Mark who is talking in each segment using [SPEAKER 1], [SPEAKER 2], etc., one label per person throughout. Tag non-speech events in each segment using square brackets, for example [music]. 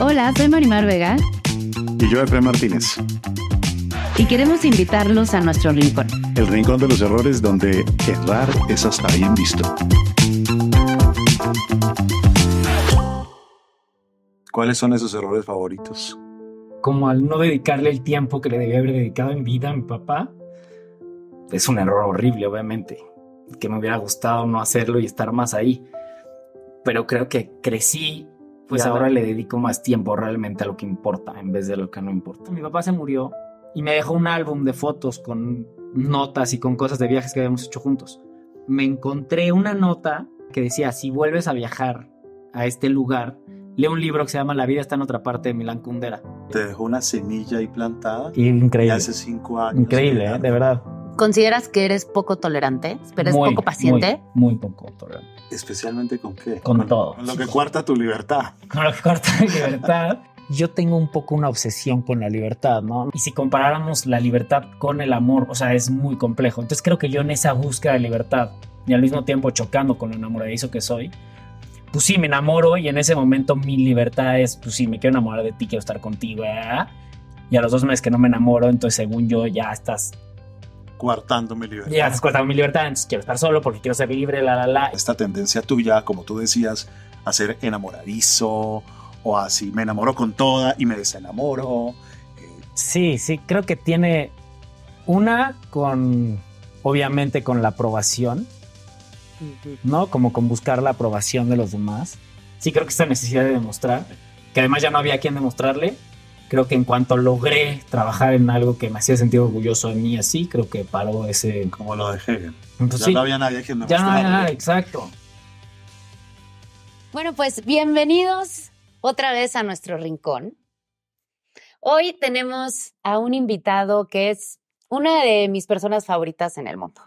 [SPEAKER 1] Hola, soy Marimar Vega.
[SPEAKER 2] Y yo, Efraín Martínez.
[SPEAKER 1] Y queremos invitarlos a nuestro rincón.
[SPEAKER 2] El rincón de los errores donde errar es hasta bien visto. ¿Cuáles son esos errores favoritos?
[SPEAKER 3] Como al no dedicarle el tiempo que le debía haber dedicado en vida a mi papá. Es un error horrible, obviamente. Que me hubiera gustado no hacerlo y estar más ahí. Pero creo que crecí pues ahora le dedico más tiempo realmente a lo que importa en vez de lo que no importa. Mi papá se murió y me dejó un álbum de fotos con notas y con cosas de viajes que habíamos hecho juntos. Me encontré una nota que decía, si vuelves a viajar a este lugar, lee un libro que se llama La vida está en otra parte de Milán Kundera.
[SPEAKER 2] Te dejó una semilla ahí plantada.
[SPEAKER 3] Increíble.
[SPEAKER 2] Y hace cinco años.
[SPEAKER 3] Increíble, ¿eh? de verdad.
[SPEAKER 1] ¿Consideras que eres poco tolerante? ¿Eres poco paciente?
[SPEAKER 3] Muy, muy, poco tolerante.
[SPEAKER 2] ¿Especialmente con qué?
[SPEAKER 3] Con, todo.
[SPEAKER 2] Con lo que cuarta tu libertad.
[SPEAKER 3] Con lo que cuarta mi libertad. Yo tengo un poco una obsesión con la libertad, ¿no? Y si comparáramos la libertad con el amor, o sea, es muy complejo. Entonces creo que yo en esa búsqueda de libertad y al mismo tiempo chocando con lo enamoradizo que soy, pues sí, me enamoro y en ese momento mi libertad es, pues sí, me quiero enamorar de ti, quiero estar contigo, ¿eh? Y a los dos meses que no me enamoro, entonces según yo ya estás
[SPEAKER 2] coartando mi libertad.
[SPEAKER 3] Ya estás coartando mi libertad, entonces quiero estar solo porque quiero ser libre, la, la, la.
[SPEAKER 2] Esta tendencia tuya, como tú decías, a ser enamoradizo o así, me enamoro con toda y me desenamoro.
[SPEAKER 3] Sí, sí, creo que tiene una con, obviamente, con la aprobación, ¿no? Como con buscar la aprobación de los demás. Sí, creo que esta necesidad de demostrar, que además ya no había quien demostrarle, creo que en cuanto logré trabajar en algo que me hacía sentir orgulloso de mí así, creo que paró ese...
[SPEAKER 2] Como lo de Hegel.
[SPEAKER 3] Pues
[SPEAKER 2] ya
[SPEAKER 3] sí.
[SPEAKER 2] no había nadie quien me
[SPEAKER 3] Ya no había
[SPEAKER 2] mostrara.
[SPEAKER 3] nada, exacto.
[SPEAKER 1] Bueno, pues bienvenidos otra vez a nuestro rincón. Hoy tenemos a un invitado que es una de mis personas favoritas en el mundo.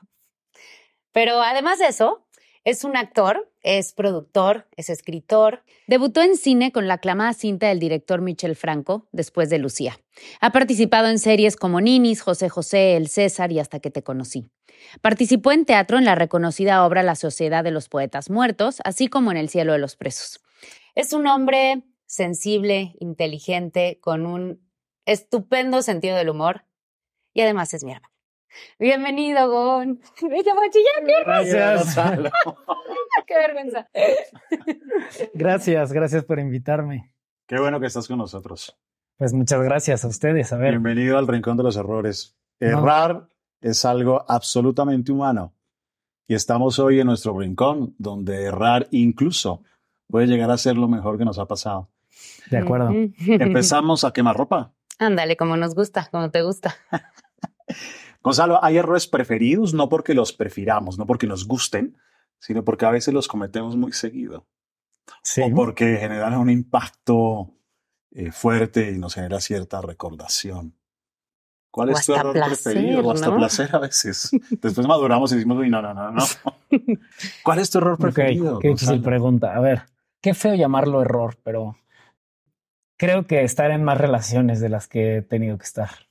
[SPEAKER 1] Pero además de eso, es un actor, es productor, es escritor. Debutó en cine con la aclamada cinta del director Michel Franco, después de Lucía. Ha participado en series como Ninis, José José, El César y Hasta que te conocí. Participó en teatro en la reconocida obra La Sociedad de los Poetas Muertos, así como en El Cielo de los Presos. Es un hombre sensible, inteligente, con un estupendo sentido del humor y además es mi hermano. Bienvenido, Gon. [laughs] A chillar, qué
[SPEAKER 3] Gracias. [laughs]
[SPEAKER 1] qué vergüenza. [laughs]
[SPEAKER 3] Gracias, gracias por invitarme.
[SPEAKER 2] Qué bueno que estás con nosotros.
[SPEAKER 3] Pues muchas gracias a ustedes. A ver,
[SPEAKER 2] Bienvenido al Rincón de los Errores.
[SPEAKER 3] No.
[SPEAKER 2] Errar es algo absolutamente humano. Y estamos hoy en nuestro rincón, donde errar incluso puede llegar a ser lo mejor que nos ha pasado.
[SPEAKER 3] de acuerdo.
[SPEAKER 2] Empezamos a quemar ropa.
[SPEAKER 1] Ándale, como nos gusta, como te gusta.
[SPEAKER 2] Gonzalo, ¿hay errores preferidos? No porque los prefiramos, no porque nos gusten, sino porque a veces los cometemos muy seguido.
[SPEAKER 3] Sí.
[SPEAKER 2] O porque generan un impacto eh, fuerte y nos genera cierta recordación. ¿Cuál
[SPEAKER 1] O
[SPEAKER 2] es tu error
[SPEAKER 1] placer,
[SPEAKER 2] preferido? O hasta
[SPEAKER 1] ¿no?
[SPEAKER 2] placer a veces. [laughs] Después maduramos y decimos, no, no, no, no. [laughs] ¿Cuál es tu error preferido?
[SPEAKER 3] qué difícil pregunta. A ver, qué feo llamarlo error, pero creo que estar en más relaciones de las que he tenido que estar.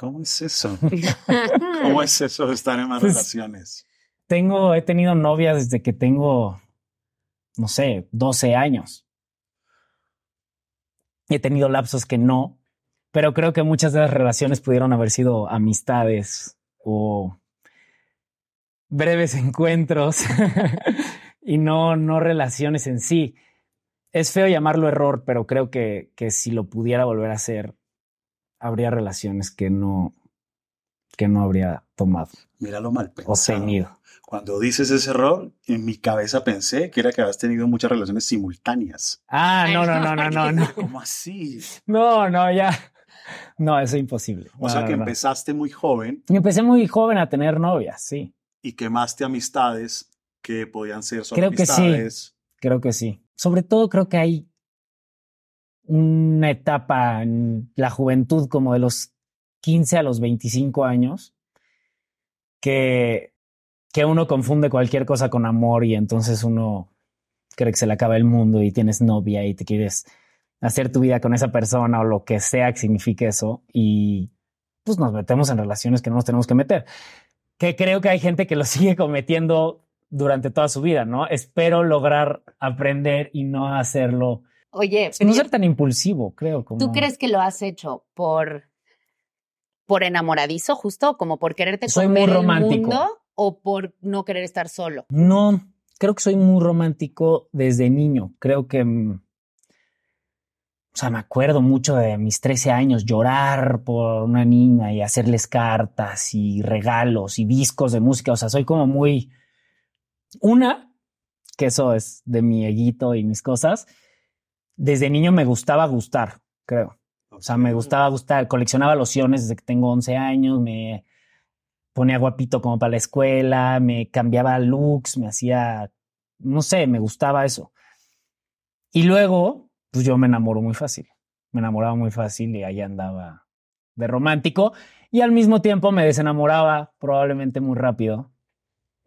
[SPEAKER 2] ¿Cómo es eso? [laughs] ¿Cómo es eso de estar en más
[SPEAKER 3] Pues-
[SPEAKER 2] relaciones?
[SPEAKER 3] Tengo, he tenido novia desde que tengo, no sé, 12 años. He tenido lapsos que no, pero creo que muchas de las relaciones pudieron haber sido amistades o breves [laughs] encuentros. y no, no relaciones en sí. Es feo llamarlo error, pero creo que, que si lo pudiera volver a hacer, habría relaciones que no, que no habría tomado
[SPEAKER 2] Míralo mal
[SPEAKER 3] o
[SPEAKER 2] pensado.
[SPEAKER 3] tenido.
[SPEAKER 2] Cuando dices ese error, en mi cabeza pensé que era que habías tenido muchas relaciones simultáneas.
[SPEAKER 3] Ah, no, no, no, no, no, no.
[SPEAKER 2] ¿Cómo así? [laughs]
[SPEAKER 3] No, no, ya. No, eso es imposible.
[SPEAKER 2] O
[SPEAKER 3] No,
[SPEAKER 2] sea que empezaste muy joven
[SPEAKER 3] Y Empecé muy joven a tener novias, sí.
[SPEAKER 2] y quemaste amistades que podían ser solo
[SPEAKER 3] Creo que sí.
[SPEAKER 2] amistades.
[SPEAKER 3] Creo que sí. Sobre todo creo que hay una etapa en la juventud como de los 15 a los 25 años que, que uno confunde cualquier cosa con amor y entonces uno cree que se le acaba el mundo y tienes novia y te quieres hacer tu vida con esa persona o lo que sea que signifique eso y pues nos metemos en relaciones que no nos tenemos que meter. Que creo que hay gente que lo [laughs] sigue cometiendo durante toda su vida, ¿no? Espero lograr aprender y no hacerlo,
[SPEAKER 1] Oye,
[SPEAKER 3] no ser tan impulsivo, creo. Como...
[SPEAKER 1] ¿tú crees que lo has hecho por, por enamoradizo, justo? Como por quererte
[SPEAKER 3] Soy muy
[SPEAKER 1] comer el
[SPEAKER 3] romántico.
[SPEAKER 1] mundo o por no querer estar solo?
[SPEAKER 3] No, creo que soy muy romántico desde niño. Creo que, mm, o sea, me acuerdo mucho de mis 13 años llorar por una niña y hacerles cartas y regalos y discos de música. O sea, soy como muy... Una, que eso es de mi eguito y mis cosas. Desde niño me gustaba gustar, creo. O sea, me gustaba gustar, coleccionaba lociones desde que tengo 11 años, me ponía guapito como para la escuela, me cambiaba looks, me hacía, no sé, me gustaba eso. Y luego, pues yo me enamoro muy fácil, me enamoraba muy fácil y ahí andaba de romántico y al mismo tiempo me desenamoraba probablemente muy rápido.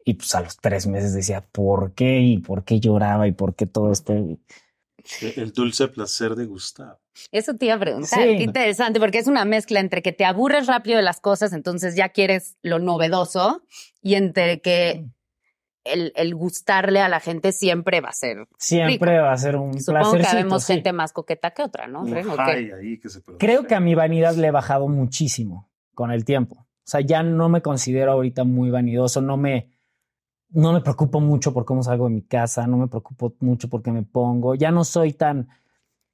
[SPEAKER 3] Y pues a los tres meses decía, ¿por qué? ¿Y por qué lloraba? ¿Y por qué todo esto?
[SPEAKER 2] El dulce placer de gustar.
[SPEAKER 1] Eso te iba a preguntar.
[SPEAKER 3] Sí.
[SPEAKER 1] Qué interesante, porque es una mezcla entre que te aburres rápido de las cosas, entonces ya quieres lo novedoso, y entre que el, el gustarle a la gente siempre va a ser.
[SPEAKER 3] Siempre va a ser un
[SPEAKER 1] Supongo que
[SPEAKER 3] placercito,
[SPEAKER 1] vemos
[SPEAKER 3] sí.
[SPEAKER 1] gente más coqueta que otra, ¿no?
[SPEAKER 2] Que se.
[SPEAKER 3] Creo que a mi vanidad le he bajado muchísimo con el tiempo. O sea, ya no me considero ahorita muy vanidoso, no me, no me preocupo mucho por cómo salgo de mi casa, no me preocupo mucho por qué me pongo, ya no soy tan...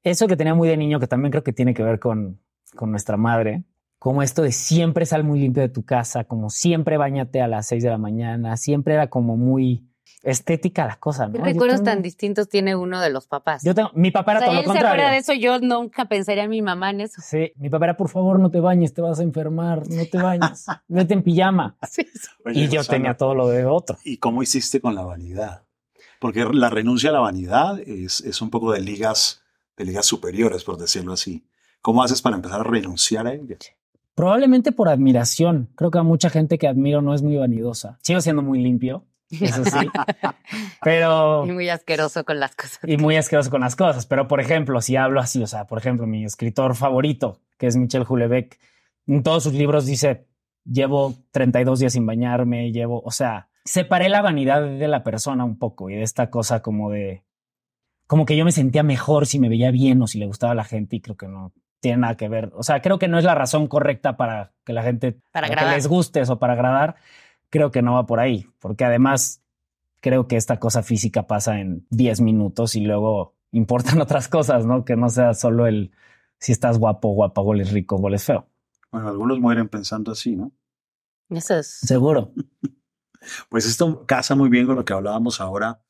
[SPEAKER 3] Eso que tenía muy de niño, que también creo que tiene que ver con, con nuestra madre, como esto de siempre sal muy limpio de tu casa, como siempre bañate a las 6 de la mañana, siempre era como muy estética la cosa, ¿no?
[SPEAKER 1] ¿Qué recuerdos
[SPEAKER 3] tengo-
[SPEAKER 1] tan distintos tiene uno de los papás?
[SPEAKER 3] Yo tengo, mi papá
[SPEAKER 1] o
[SPEAKER 3] era
[SPEAKER 1] sea,
[SPEAKER 3] todo lo
[SPEAKER 1] él se acuerda
[SPEAKER 3] contrario.
[SPEAKER 1] de eso, yo nunca pensaría en mi mamá en eso.
[SPEAKER 3] Sí, mi papá era, por favor, no te bañes, te vas a enfermar, no te bañes, [laughs] vete en pijama.
[SPEAKER 2] Oye,
[SPEAKER 3] y yo
[SPEAKER 2] Rosana,
[SPEAKER 3] tenía todo lo de otro.
[SPEAKER 2] ¿Y cómo hiciste con la vanidad? Porque la renuncia a la vanidad es, es un poco de ligas, de ligas superiores, por decirlo así. ¿Cómo haces para empezar a renunciar a ella?
[SPEAKER 3] Probablemente por admiración. Creo que a mucha gente que admiro no es muy vanidosa. Sigo siendo muy limpio, eso sí, [laughs] pero
[SPEAKER 1] Y muy asqueroso con las cosas.
[SPEAKER 3] y muy asqueroso con las cosas. Pero por ejemplo, si hablo así, o sea, por ejemplo, mi escritor favorito, que es Michel Houellebecq, en todos sus libros dice, llevo 32 días sin bañarme, llevo, o sea, separé la vanidad de la persona un poco y de esta cosa como de, como que yo me sentía mejor si me veía bien o si le gustaba a la gente y creo que no tiene nada que ver. O sea, creo que no es la razón correcta para que la gente,
[SPEAKER 1] Para
[SPEAKER 3] que
[SPEAKER 1] agradar.
[SPEAKER 3] les guste o para agradar. Creo que no va por ahí, porque además creo que esta cosa física pasa en 10 minutos y luego [laughs] importan otras cosas, ¿no? Que no sea solo el si estás guapo, guapa, goles rico, goles feo.
[SPEAKER 2] Bueno, algunos mueren pensando así, ¿no?
[SPEAKER 1] Eso es.
[SPEAKER 3] Seguro. [laughs]
[SPEAKER 2] Pues esto casa muy bien con lo que hablábamos ahora.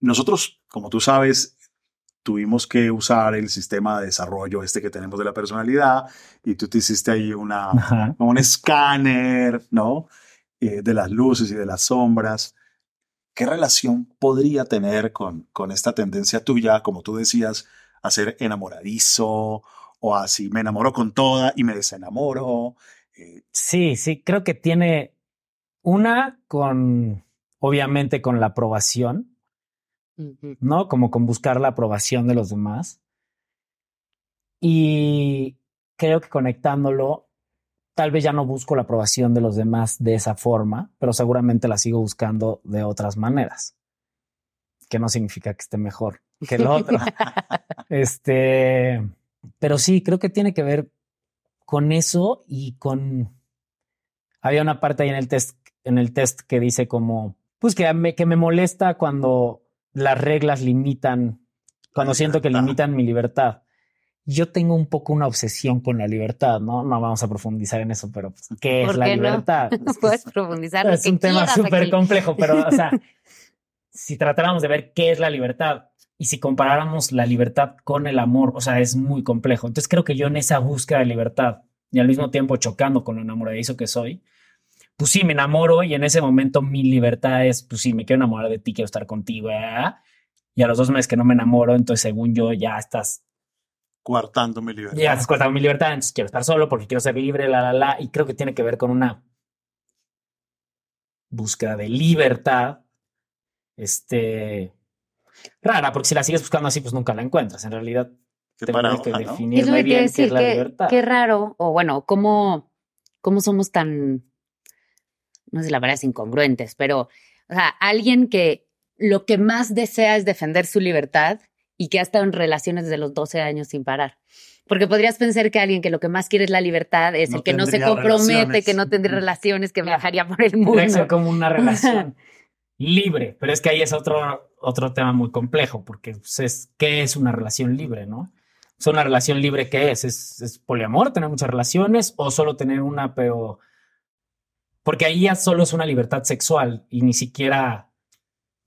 [SPEAKER 2] Nosotros, como tú sabes, tuvimos que usar el sistema de desarrollo este que tenemos de la personalidad y tú te hiciste ahí una,
[SPEAKER 3] Ajá.
[SPEAKER 2] un escáner, ¿no? Eh, de las luces y de las sombras. ¿Qué relación podría tener con, con esta tendencia tuya, como tú decías, a ser enamoradizo o así me enamoro con toda y me desenamoro? Eh,
[SPEAKER 3] Sí, sí, creo que tiene una con, obviamente, con la aprobación. ¿no? Como con buscar la aprobación de los demás. Y creo que conectándolo, tal vez ya no busco la aprobación de los demás de esa forma, pero seguramente la sigo buscando de otras maneras. Que no significa que esté mejor que el otro. [laughs] este, pero sí, creo que tiene que ver con eso y con. Había una parte ahí en el test, en el test que dice como pues que me, que me molesta cuando las reglas limitan, cuando siento que limitan mi libertad. Yo tengo un poco una obsesión con la libertad, ¿no? No vamos a profundizar en eso, pero pues, ¿qué es
[SPEAKER 1] ¿Por
[SPEAKER 3] la
[SPEAKER 1] qué no?
[SPEAKER 3] libertad? [laughs]
[SPEAKER 1] Puedes profundizar
[SPEAKER 3] es un tema súper complejo, pero, o sea, [laughs] si tratáramos de ver qué es la libertad y si comparáramos la libertad con el amor, o sea, es muy complejo. Entonces creo que yo en esa búsqueda de libertad y al mismo tiempo chocando con lo enamoradizo que soy, pues sí, me enamoro y en ese momento mi libertad es, pues sí, me quiero enamorar de ti, quiero estar contigo, ¿eh? y a los dos meses que no me enamoro, entonces según yo ya estás,
[SPEAKER 2] Coartando mi libertad.
[SPEAKER 3] ya estás cortando mi libertad, entonces quiero estar solo porque quiero ser libre, la, la, la, y creo que tiene que ver con una búsqueda de libertad, este, rara, porque si la sigues buscando así, pues nunca la encuentras, en realidad
[SPEAKER 2] Qué
[SPEAKER 3] tendría que
[SPEAKER 2] ¿no?
[SPEAKER 3] definir
[SPEAKER 1] a
[SPEAKER 3] bien qué
[SPEAKER 1] decir,
[SPEAKER 3] es la
[SPEAKER 1] que-
[SPEAKER 3] libertad.
[SPEAKER 1] qué raro, o bueno, cómo, cómo somos tan, no sé, la verdad es incongruentes, pero, o sea, alguien que lo que más desea es defender su libertad y que ha estado en relaciones desde los 12 años sin parar. Porque podrías pensar que alguien que lo que más quiere es la libertad es
[SPEAKER 2] No
[SPEAKER 1] el que no se compromete,
[SPEAKER 2] relaciones.
[SPEAKER 1] que no tendría relaciones, que viajaría por el mundo.
[SPEAKER 3] como una [laughs] relación libre, pero es que ahí es otro, otro tema muy complejo, porque pues, es, ¿qué es una relación libre, no? Sea, una relación libre, ¿qué es? ¿Es, es poliamor, tener muchas relaciones o solo tener una, pero... Porque ahí ya solo es una libertad sexual y ni siquiera,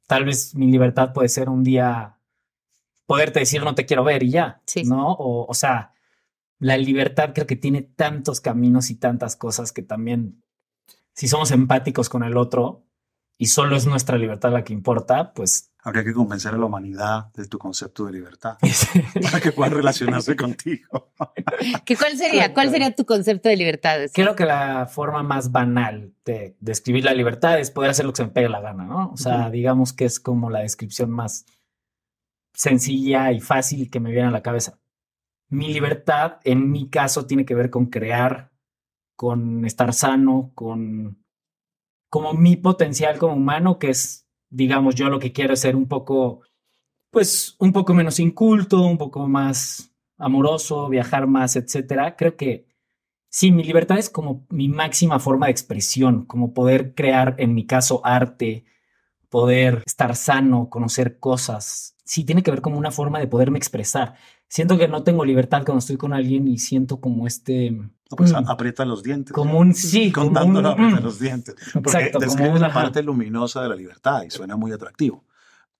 [SPEAKER 3] tal vez mi libertad puede ser un día poderte decir no te quiero ver y ya,
[SPEAKER 1] Sí.
[SPEAKER 3] ¿no? O, o sea, la libertad creo que tiene tantos caminos y tantas cosas que también, si somos empáticos con el otro y solo es nuestra libertad la que importa, pues
[SPEAKER 2] Habría que convencer a la humanidad de tu concepto de libertad [laughs] para que puedan relacionarse [laughs] contigo. [laughs]
[SPEAKER 1] ¿Qué, ¿Cuál sería? ¿Cuál sería tu concepto de libertad?
[SPEAKER 3] creo que la forma más banal de describir la libertad es poder hacer lo que se me pegue la gana, ¿no? O sea, digamos que es como la descripción más sencilla y fácil que me viene a la cabeza. Mi libertad, en mi caso, tiene que ver con crear, con estar sano, con como mi potencial como humano, que es, digamos, yo lo que quiero es ser un poco, pues, un poco menos inculto, un poco más amoroso, viajar más, etcétera. Creo que sí, mi libertad es como mi máxima forma de expresión, como poder crear, en mi caso, arte, poder estar sano, conocer cosas. Sí, tiene que ver como una forma de poderme expresar. Siento que no tengo libertad cuando estoy con alguien y siento como este,
[SPEAKER 2] pues
[SPEAKER 3] Mm.
[SPEAKER 2] aprieta los dientes.
[SPEAKER 3] como un sí, [laughs] como un,
[SPEAKER 2] Contándolo, aprieta
[SPEAKER 3] mm.
[SPEAKER 2] los dientes. [laughs] Porque
[SPEAKER 3] Exacto, como
[SPEAKER 2] describes la parte luminosa de la libertad y suena muy atractivo.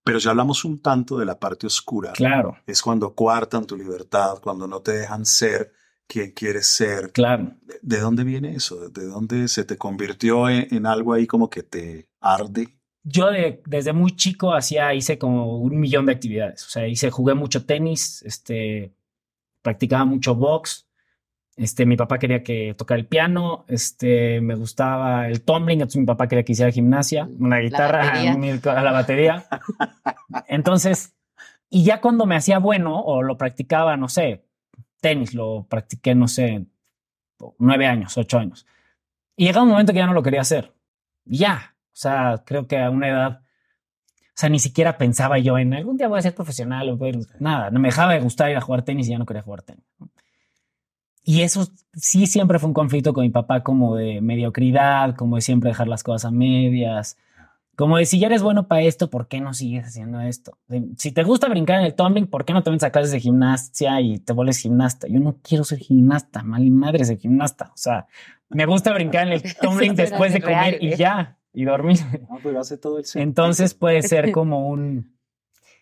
[SPEAKER 2] Pero si hablamos un tanto de la parte oscura,
[SPEAKER 3] Claro,
[SPEAKER 2] es cuando coartan tu libertad, cuando no te dejan ser quien quieres ser.
[SPEAKER 3] claro.
[SPEAKER 2] ¿De- ¿De dónde viene eso? ¿De dónde se te convirtió en, en algo ahí como que te arde?
[SPEAKER 3] Yo de- desde muy chico hacía, hice como un millón de actividades. O sea, hice, jugué mucho tenis, este, practicaba mucho box. Este, mi papá quería que tocara el piano, este, me gustaba el tumbling, entonces mi papá quería que hiciera gimnasia, una guitarra, mi- a la batería. Entonces, y ya cuando me hacía bueno o lo practicaba, no sé, tenis, lo practiqué, no sé, nueve años, ocho años. Y llegaba un momento que ya no lo quería hacer. Ya, o sea, creo que a una edad, o sea, ni siquiera pensaba yo en algún día voy a ser profesional o voy a ir- nada, no me dejaba de gustar ir a jugar tenis y ya no quería jugar tenis. Y eso sí siempre fue un conflicto con mi papá como de mediocridad, como de siempre dejar las cosas a medias, como de si ya eres bueno para esto, ¿por qué no sigues haciendo esto? De, si te gusta brincar en el tumbling, ¿por qué no te metes a clases de gimnasia y te vuelves gimnasta? Yo no quiero ser gimnasta, mal y madre ser gimnasta. O sea, me gusta brincar en el [laughs] tumbling después de
[SPEAKER 1] real,
[SPEAKER 3] comer y
[SPEAKER 1] ¿eh?
[SPEAKER 3] ya, y dormir.
[SPEAKER 2] No, pero hace todo el sentido.
[SPEAKER 3] Entonces puede ser [laughs] como un...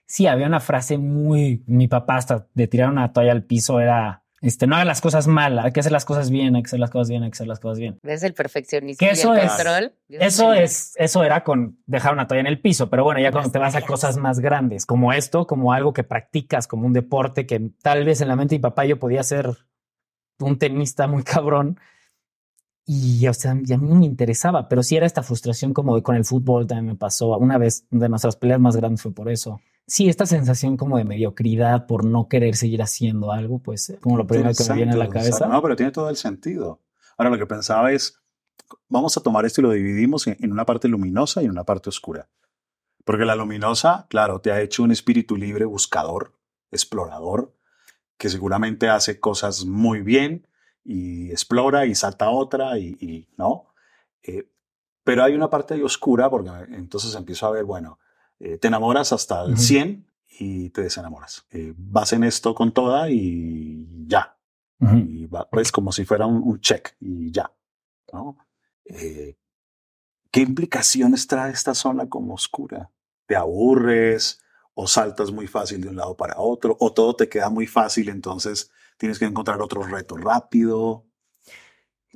[SPEAKER 3] Sí, había una frase muy... Mi papá hasta de tirar una toalla al piso era... Este, no hagas las cosas mal, hay que hacer las cosas bien, hay que hacer las cosas bien, hay que hacer las cosas bien.
[SPEAKER 1] ¿Ves el perfeccionismo
[SPEAKER 3] Que
[SPEAKER 1] y
[SPEAKER 3] eso
[SPEAKER 1] el
[SPEAKER 3] es-
[SPEAKER 1] control?
[SPEAKER 3] Eso es, eso era con dejar una toalla en el piso, pero bueno, ya cuando te vas a cosas más grandes, como esto, como algo que practicas, como un deporte que tal vez en la mente de mi papá yo podía ser un tenista muy cabrón. Y, o sea, a mí no me interesaba, pero sí era esta frustración como de con el fútbol también me pasó. Una vez de nuestras peleas más grandes fue por eso. Sí, esta sensación como de mediocridad por no querer seguir haciendo algo, pues eh, como lo primero que me viene a la
[SPEAKER 2] Interesante, o sea,
[SPEAKER 3] cabeza.
[SPEAKER 2] No, pero tiene todo el sentido. Ahora lo que pensaba es, vamos a tomar esto y lo dividimos en, en una parte luminosa y en una parte oscura. Porque la luminosa, claro, te ha hecho un espíritu libre, buscador, explorador, que seguramente hace cosas muy bien y explora y salta otra y, y, no. Eh, Pero hay una parte ahí oscura porque entonces empiezo a ver, bueno, eh, te enamoras hasta el
[SPEAKER 3] Ujú.
[SPEAKER 2] 100 y te desenamoras. Eh, vas en esto con toda y ya.
[SPEAKER 3] Ujú.
[SPEAKER 2] Y va, pues como si fuera un, un check y ya. ¿no? Eh, ¿Qué implicaciones trae esta zona como oscura? ¿Te aburres o saltas muy fácil de un lado para otro o todo te queda muy fácil entonces tienes que encontrar otro reto rápido?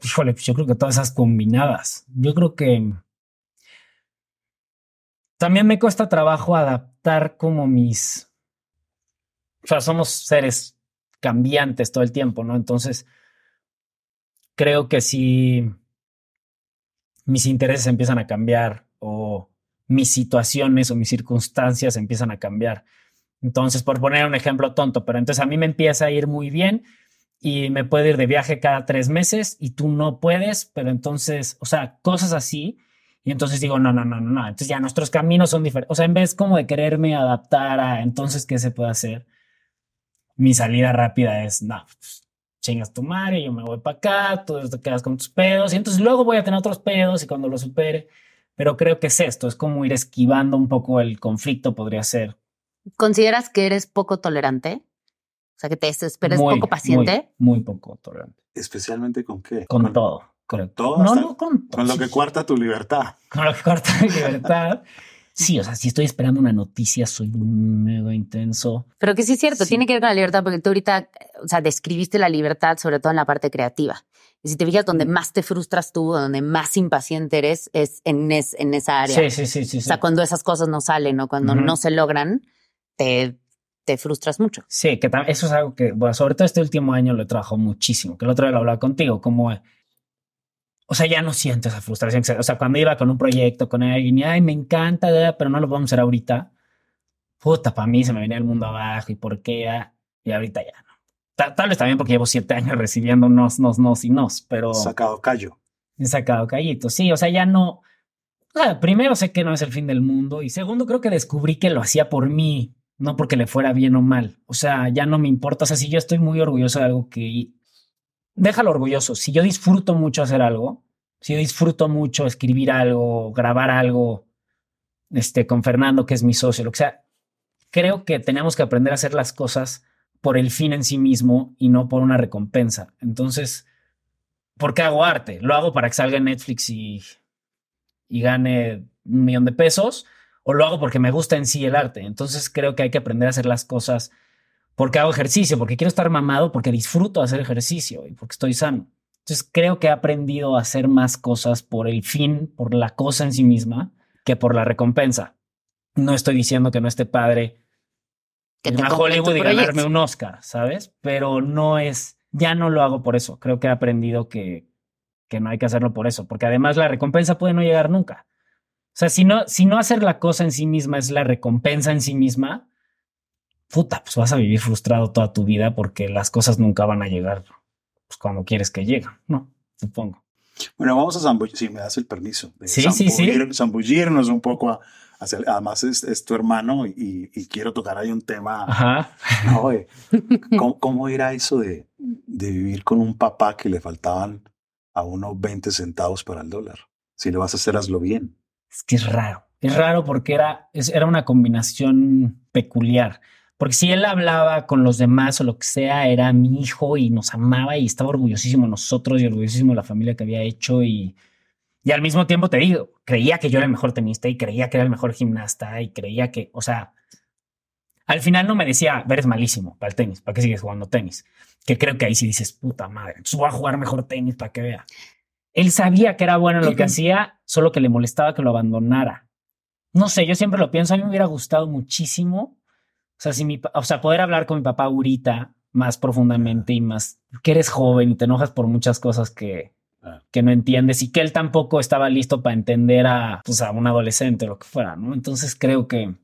[SPEAKER 3] Híjole, pues yo creo que todas esas combinadas. Yo creo que también me cuesta trabajo adaptar como mis. O sea, somos seres cambiantes todo el tiempo, ¿no? Entonces, creo que si mis intereses empiezan a cambiar o mis situaciones o mis circunstancias empiezan a cambiar. Entonces, por poner un ejemplo tonto, pero entonces a mí me empieza a ir muy bien y me puedo ir de viaje cada tres meses y tú no puedes, pero entonces, o sea, cosas así. Y entonces digo, no, no, no, no, no. Entonces ya nuestros caminos son diferentes. O sea, en vez como de quererme adaptar a entonces qué se puede hacer, mi salida rápida es, no, pues, chingas tu madre, yo me voy para acá, tú te quedas con tus pedos y entonces luego voy a tener otros pedos y cuando lo supere. Pero creo que es esto, es como ir esquivando un poco el conflicto, podría ser.
[SPEAKER 1] ¿Consideras que eres poco tolerante? O sea, que te desesperes,
[SPEAKER 3] Muy,
[SPEAKER 1] poco paciente.
[SPEAKER 3] Muy, muy poco tolerante.
[SPEAKER 2] ¿Especialmente con qué?
[SPEAKER 3] Con, todo, creo.
[SPEAKER 2] todo
[SPEAKER 3] No, no con todo.
[SPEAKER 2] Con lo que cuarta tu libertad.
[SPEAKER 3] con lo que corta mi libertad. [laughs] Sí, o sea, si estoy esperando una noticia, soy un mega intenso.
[SPEAKER 1] Pero que sí es cierto,
[SPEAKER 3] Sí.
[SPEAKER 1] tiene que ver con la libertad, porque tú ahorita, o sea, describiste la libertad sobre todo en la parte creativa. Y si te fijas, donde más te frustras tú, donde más impaciente eres, es en, es, en esa área.
[SPEAKER 3] Sí, sí, sí, sí.
[SPEAKER 1] O
[SPEAKER 3] sí.
[SPEAKER 1] sea, cuando esas cosas no salen o cuando no se logran, te, te frustras mucho.
[SPEAKER 3] Sí, que eso es algo que, bueno, sobre todo este último año lo he trabajado muchísimo, que el otro día lo hablaba contigo, como, o sea, ya no siento esa frustración. que se- O sea, cuando iba con un proyecto, con alguien, y, ay, me encanta, pero no lo vamos a hacer ahorita. Puta, para mí se me venía el mundo abajo y por qué, ah, y ahorita ya no. Ta- Tal vez también porque llevo siete años recibiendo nos, nos, nos y nos, pero
[SPEAKER 2] Sacado callo.
[SPEAKER 3] he sacado callitos. Sí, o sea, ya no. o sea, primero sé que no es el fin del mundo y segundo creo que descubrí que lo hacía por mí, no porque le fuera bien o mal. O sea, ya no me importa. O sea, si yo estoy muy orgulloso de algo que déjalo orgulloso. Si yo disfruto mucho hacer algo, si yo disfruto mucho escribir algo, grabar algo, este, con Fernando, que es mi socio, lo que sea, creo que tenemos que aprender a hacer las cosas por el fin en sí mismo y no por una recompensa. Entonces, ¿por qué hago arte? ¿Lo hago para que salga en Netflix y, y gane un millón de pesos? ¿O lo hago porque me gusta en sí el arte? Entonces creo que hay que aprender a hacer las cosas porque hago ejercicio, porque quiero estar mamado, porque disfruto hacer ejercicio y porque estoy sano. Entonces creo que he aprendido a hacer más cosas por el fin, por la cosa en sí misma, que por la recompensa. No estoy diciendo que no esté padre
[SPEAKER 1] Que te
[SPEAKER 3] a Hollywood y ganarme un Oscar, ¿sabes? Pero no es, ya no lo hago por eso. Creo que he aprendido que, que no hay que hacerlo por eso, porque además la recompensa puede no llegar nunca. O sea, si no, si no hacer la cosa en sí misma es la recompensa en sí misma, puta, pues vas a vivir frustrado toda tu vida porque las cosas nunca van a llegar pues, cuando quieres que lleguen, ¿no? Supongo.
[SPEAKER 2] Bueno, vamos a zambullir, si me das el permiso. de
[SPEAKER 3] Sí, sí, sí.
[SPEAKER 2] zambullir- Zambullirnos un poco a, hacia- además es, es tu hermano y, y quiero tocar ahí un tema.
[SPEAKER 3] Ajá.
[SPEAKER 2] ¿no? ¿Cómo, cómo era eso de, de vivir con un papá que le faltaban a unos 20 centavos para el dólar? Si lo vas a hacer, hazlo bien.
[SPEAKER 3] Es que es raro. Es raro porque era, era una combinación peculiar. Porque si él hablaba con los demás o lo que sea, era mi hijo y nos amaba y estaba orgullosísimo de nosotros y orgullosísimo de la familia que había hecho. Y, y al mismo tiempo te digo, creía que yo era el mejor tenista y creía que era el mejor gimnasta y creía que, o sea, al final no me decía, eres malísimo para el tenis, ¿para qué sigues jugando tenis? Que creo que ahí sí dices, puta madre, entonces voy a jugar mejor tenis para que vea. Él sabía que era bueno en lo que hacía, solo que le molestaba que lo abandonara. No sé, yo siempre lo pienso, a mí me hubiera gustado muchísimo. O sea, si mi, o sea, poder hablar con mi papá ahorita más profundamente y más que eres joven y te enojas por muchas cosas que, que no entiendes y que él tampoco estaba listo para entender a, pues, a un adolescente o lo que fuera, ¿no? Entonces creo que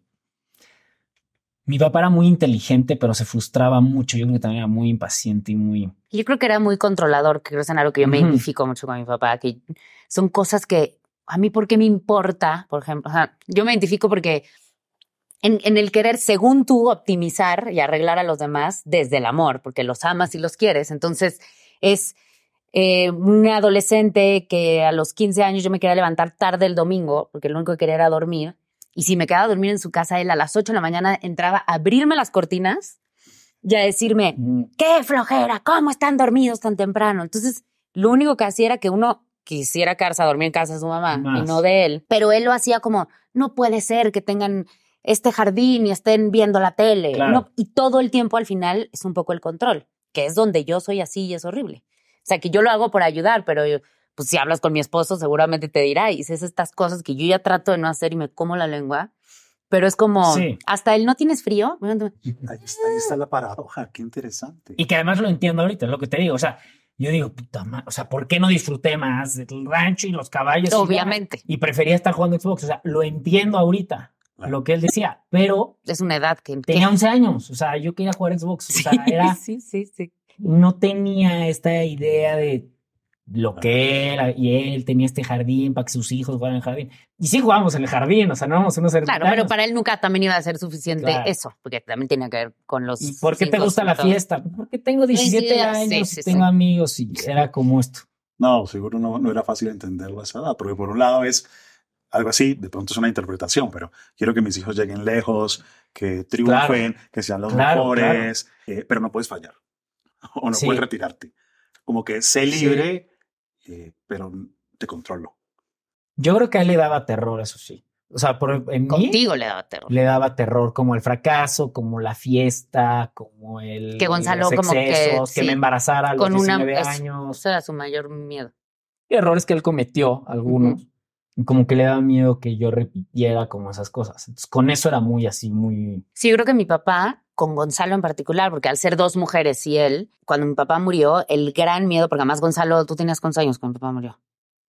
[SPEAKER 3] mi papá era muy inteligente, pero se frustraba mucho. Yo creo que también era muy impaciente y muy...
[SPEAKER 1] Yo creo que era muy controlador, que creo que es algo que yo me identifico mucho con mi papá, que son cosas que a mí, ¿por qué me importa? Por ejemplo, o sea, yo me identifico porque en, en el querer, según tú, optimizar y arreglar a los demás desde el amor, porque los amas y los quieres. Entonces, es eh, una adolescente que a los 15 años yo me quería levantar tarde el domingo, porque lo único que quería era dormir. Y si me quedaba a dormir en su casa, él a las 8 de la mañana entraba a abrirme las cortinas y a decirme, qué flojera, ¿cómo están dormidos tan temprano? Entonces, lo único que hacía era que uno quisiera quedarse a dormir en casa de su mamá y no de él. Pero él lo hacía como, no puede ser que tengan este jardín y estén viendo la tele.
[SPEAKER 3] Claro.
[SPEAKER 1] No, y todo el tiempo al final es un poco el control, que es donde yo soy así y es horrible. O sea, que yo lo hago por ayudar, pero yo- pues si hablas con mi esposo seguramente te dirá, y dices estas cosas que yo ya trato de no hacer y me como la lengua. Pero es como,
[SPEAKER 3] Sí.
[SPEAKER 1] hasta él no tienes frío.
[SPEAKER 2] Ahí está, ahí está la paradoja, qué interesante.
[SPEAKER 3] Y que además lo entiendo ahorita, es lo que te digo. O sea, yo digo, puta madre, o sea, ¿por qué no disfruté más del rancho y los caballos? y?
[SPEAKER 1] Obviamente.
[SPEAKER 3] Y prefería estar jugando Xbox. O sea, lo entiendo ahorita,
[SPEAKER 2] Claro.
[SPEAKER 3] lo que él decía, pero
[SPEAKER 1] Es una edad que...
[SPEAKER 3] tenía 11 años. O sea, yo quería jugar Xbox. O sea, era, [laughs]
[SPEAKER 1] sí, sí, sí.
[SPEAKER 3] no tenía esta idea de lo que era y él tenía este jardín para que sus hijos jugaran en el jardín. Y sí jugábamos en el jardín, o sea, no éramos unos
[SPEAKER 1] Claro, pero para él nunca también iba a ser suficiente
[SPEAKER 3] Claro.
[SPEAKER 1] eso, porque también tenía que ver con los.
[SPEAKER 3] ¿Y por qué te gusta la fiesta? Porque tengo 17
[SPEAKER 1] sí,
[SPEAKER 3] años
[SPEAKER 1] sí,
[SPEAKER 3] y
[SPEAKER 1] sí,
[SPEAKER 3] tengo
[SPEAKER 1] sí.
[SPEAKER 3] amigos y era como esto.
[SPEAKER 2] No, seguro no, no era fácil entenderlo a esa edad, porque por un lado es algo así, de pronto es una interpretación, pero quiero que mis hijos lleguen lejos, que triunfen, que sean los
[SPEAKER 3] Claro,
[SPEAKER 2] mejores, eh, pero no puedes fallar [laughs] o no
[SPEAKER 3] Sí.
[SPEAKER 2] puedes retirarte. Como que sé
[SPEAKER 3] Sí.
[SPEAKER 2] libre, eh, pero te controlo.
[SPEAKER 3] Yo creo que a él le daba terror, eso sí. O sea, por, en mí
[SPEAKER 1] Contigo le daba terror.
[SPEAKER 3] le daba terror como el fracaso, como la fiesta, como el
[SPEAKER 1] Que Gonzalo
[SPEAKER 3] los
[SPEAKER 1] como que,
[SPEAKER 3] que,
[SPEAKER 1] sí,
[SPEAKER 3] me embarazara a los
[SPEAKER 1] Con una.
[SPEAKER 3] 19
[SPEAKER 1] es-
[SPEAKER 3] años.
[SPEAKER 1] Eso era su mayor miedo.
[SPEAKER 3] errores que él cometió, algunos. y Como que le daba miedo que yo repitiera como esas cosas. Entonces, con eso era muy así, muy...
[SPEAKER 1] Sí, yo creo que mi papá, con Gonzalo en particular, porque al ser dos mujeres y él, cuando mi papá murió, el gran miedo, porque además Gonzalo, tú tenías cuántos años cuando mi papá murió?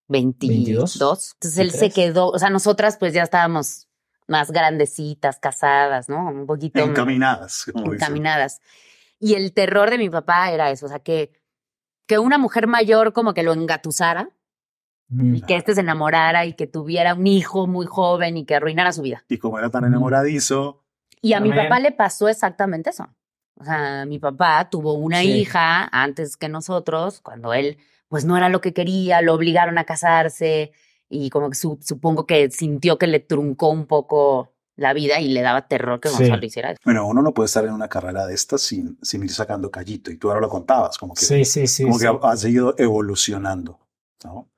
[SPEAKER 1] 22.
[SPEAKER 3] 22.
[SPEAKER 1] Entonces él se
[SPEAKER 3] 23.
[SPEAKER 1] quedó, o sea, nosotras pues ya estábamos más grandecitas, casadas, ¿no? Un poquito
[SPEAKER 2] Encaminadas, como
[SPEAKER 1] encaminadas. Y el terror de mi papá era eso, o sea, que, que una mujer mayor como que lo engatusara
[SPEAKER 3] Mm.
[SPEAKER 1] y que este se enamorara y que tuviera un hijo muy joven y que arruinara su vida.
[SPEAKER 2] Y como era tan
[SPEAKER 3] Mm.
[SPEAKER 2] enamoradizo,
[SPEAKER 1] Y a mi papá le pasó exactamente eso. O sea, mi papá tuvo una
[SPEAKER 3] Sí.
[SPEAKER 1] hija antes que nosotros, cuando él pues no era lo que quería, lo obligaron a casarse y como que su- supongo que sintió que le truncó un poco la vida y le daba terror que
[SPEAKER 3] Sí.
[SPEAKER 1] Gonzalo hiciera eso.
[SPEAKER 2] bueno, uno no puede estar en una carrera de estas sin, sin ir sacando callito. Y tú ahora lo contabas, como que,
[SPEAKER 3] Sí, sí, sí.
[SPEAKER 2] como
[SPEAKER 3] sí.
[SPEAKER 2] que has ido evolucionando, ¿no?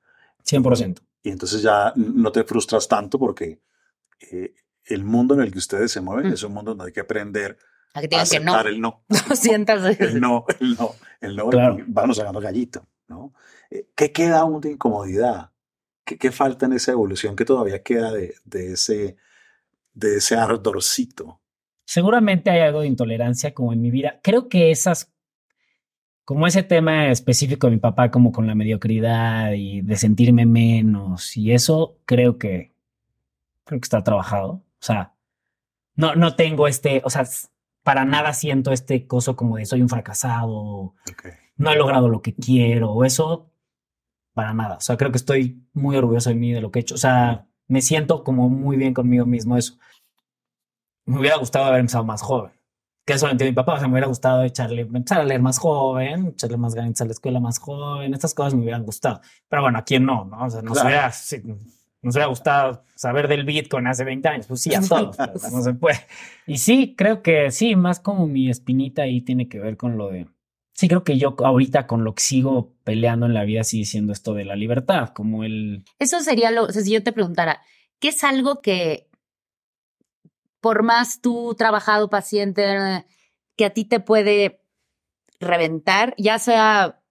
[SPEAKER 3] 100%.
[SPEAKER 2] Y entonces ya no te frustras tanto porque eh, el mundo en el que ustedes se mueven
[SPEAKER 1] Mm.
[SPEAKER 2] es un mundo donde hay que aprender
[SPEAKER 1] A que
[SPEAKER 2] a
[SPEAKER 1] digan que no.
[SPEAKER 2] aceptar el no. [laughs]
[SPEAKER 1] 200 veces. [laughs]
[SPEAKER 2] El no, el no, el no.
[SPEAKER 3] Claro.
[SPEAKER 2] vamos sacando gallito, ¿no? Eh, ¿Qué queda aún de incomodidad? ¿Qué, qué falta en esa evolución que todavía queda de, de ese, de ese ardorcito?
[SPEAKER 3] Seguramente hay algo de intolerancia como en mi vida. Creo que esas, como ese tema específico de mi papá, como con la mediocridad y de sentirme menos y eso, creo que, creo que está trabajado. O sea, no, no tengo este, o sea, para nada siento este coso como de soy un fracasado,
[SPEAKER 2] Ok.
[SPEAKER 3] no he logrado lo que quiero, o eso, para nada. O sea, creo que estoy muy orgulloso de mí, de lo que he hecho. O sea, me siento como muy bien conmigo mismo eso. Me hubiera gustado haber empezado más joven. Que eso lo entiende mi papá. O sea, me hubiera gustado echarle, empezar a leer más joven, echarle más ganas a la escuela más joven. Estas cosas me hubieran gustado. Pero bueno, ¿a quién no? ¿no? O sea, nos,
[SPEAKER 2] Claro.
[SPEAKER 3] hubiera, sí, nos hubiera gustado saber del Bitcoin hace 20 años. Pues sí, a todos. [laughs] pero no se puede. Y sí, creo que sí, más como mi espinita ahí tiene que ver con lo de. Sí, creo que yo ahorita con lo que sigo peleando en la vida sigue siendo esto de la libertad, como el.
[SPEAKER 1] Eso sería lo, o sea, si yo te preguntara, ¿qué es algo que por más tú trabajado, paciente, que a ti te puede reventar, ya sea,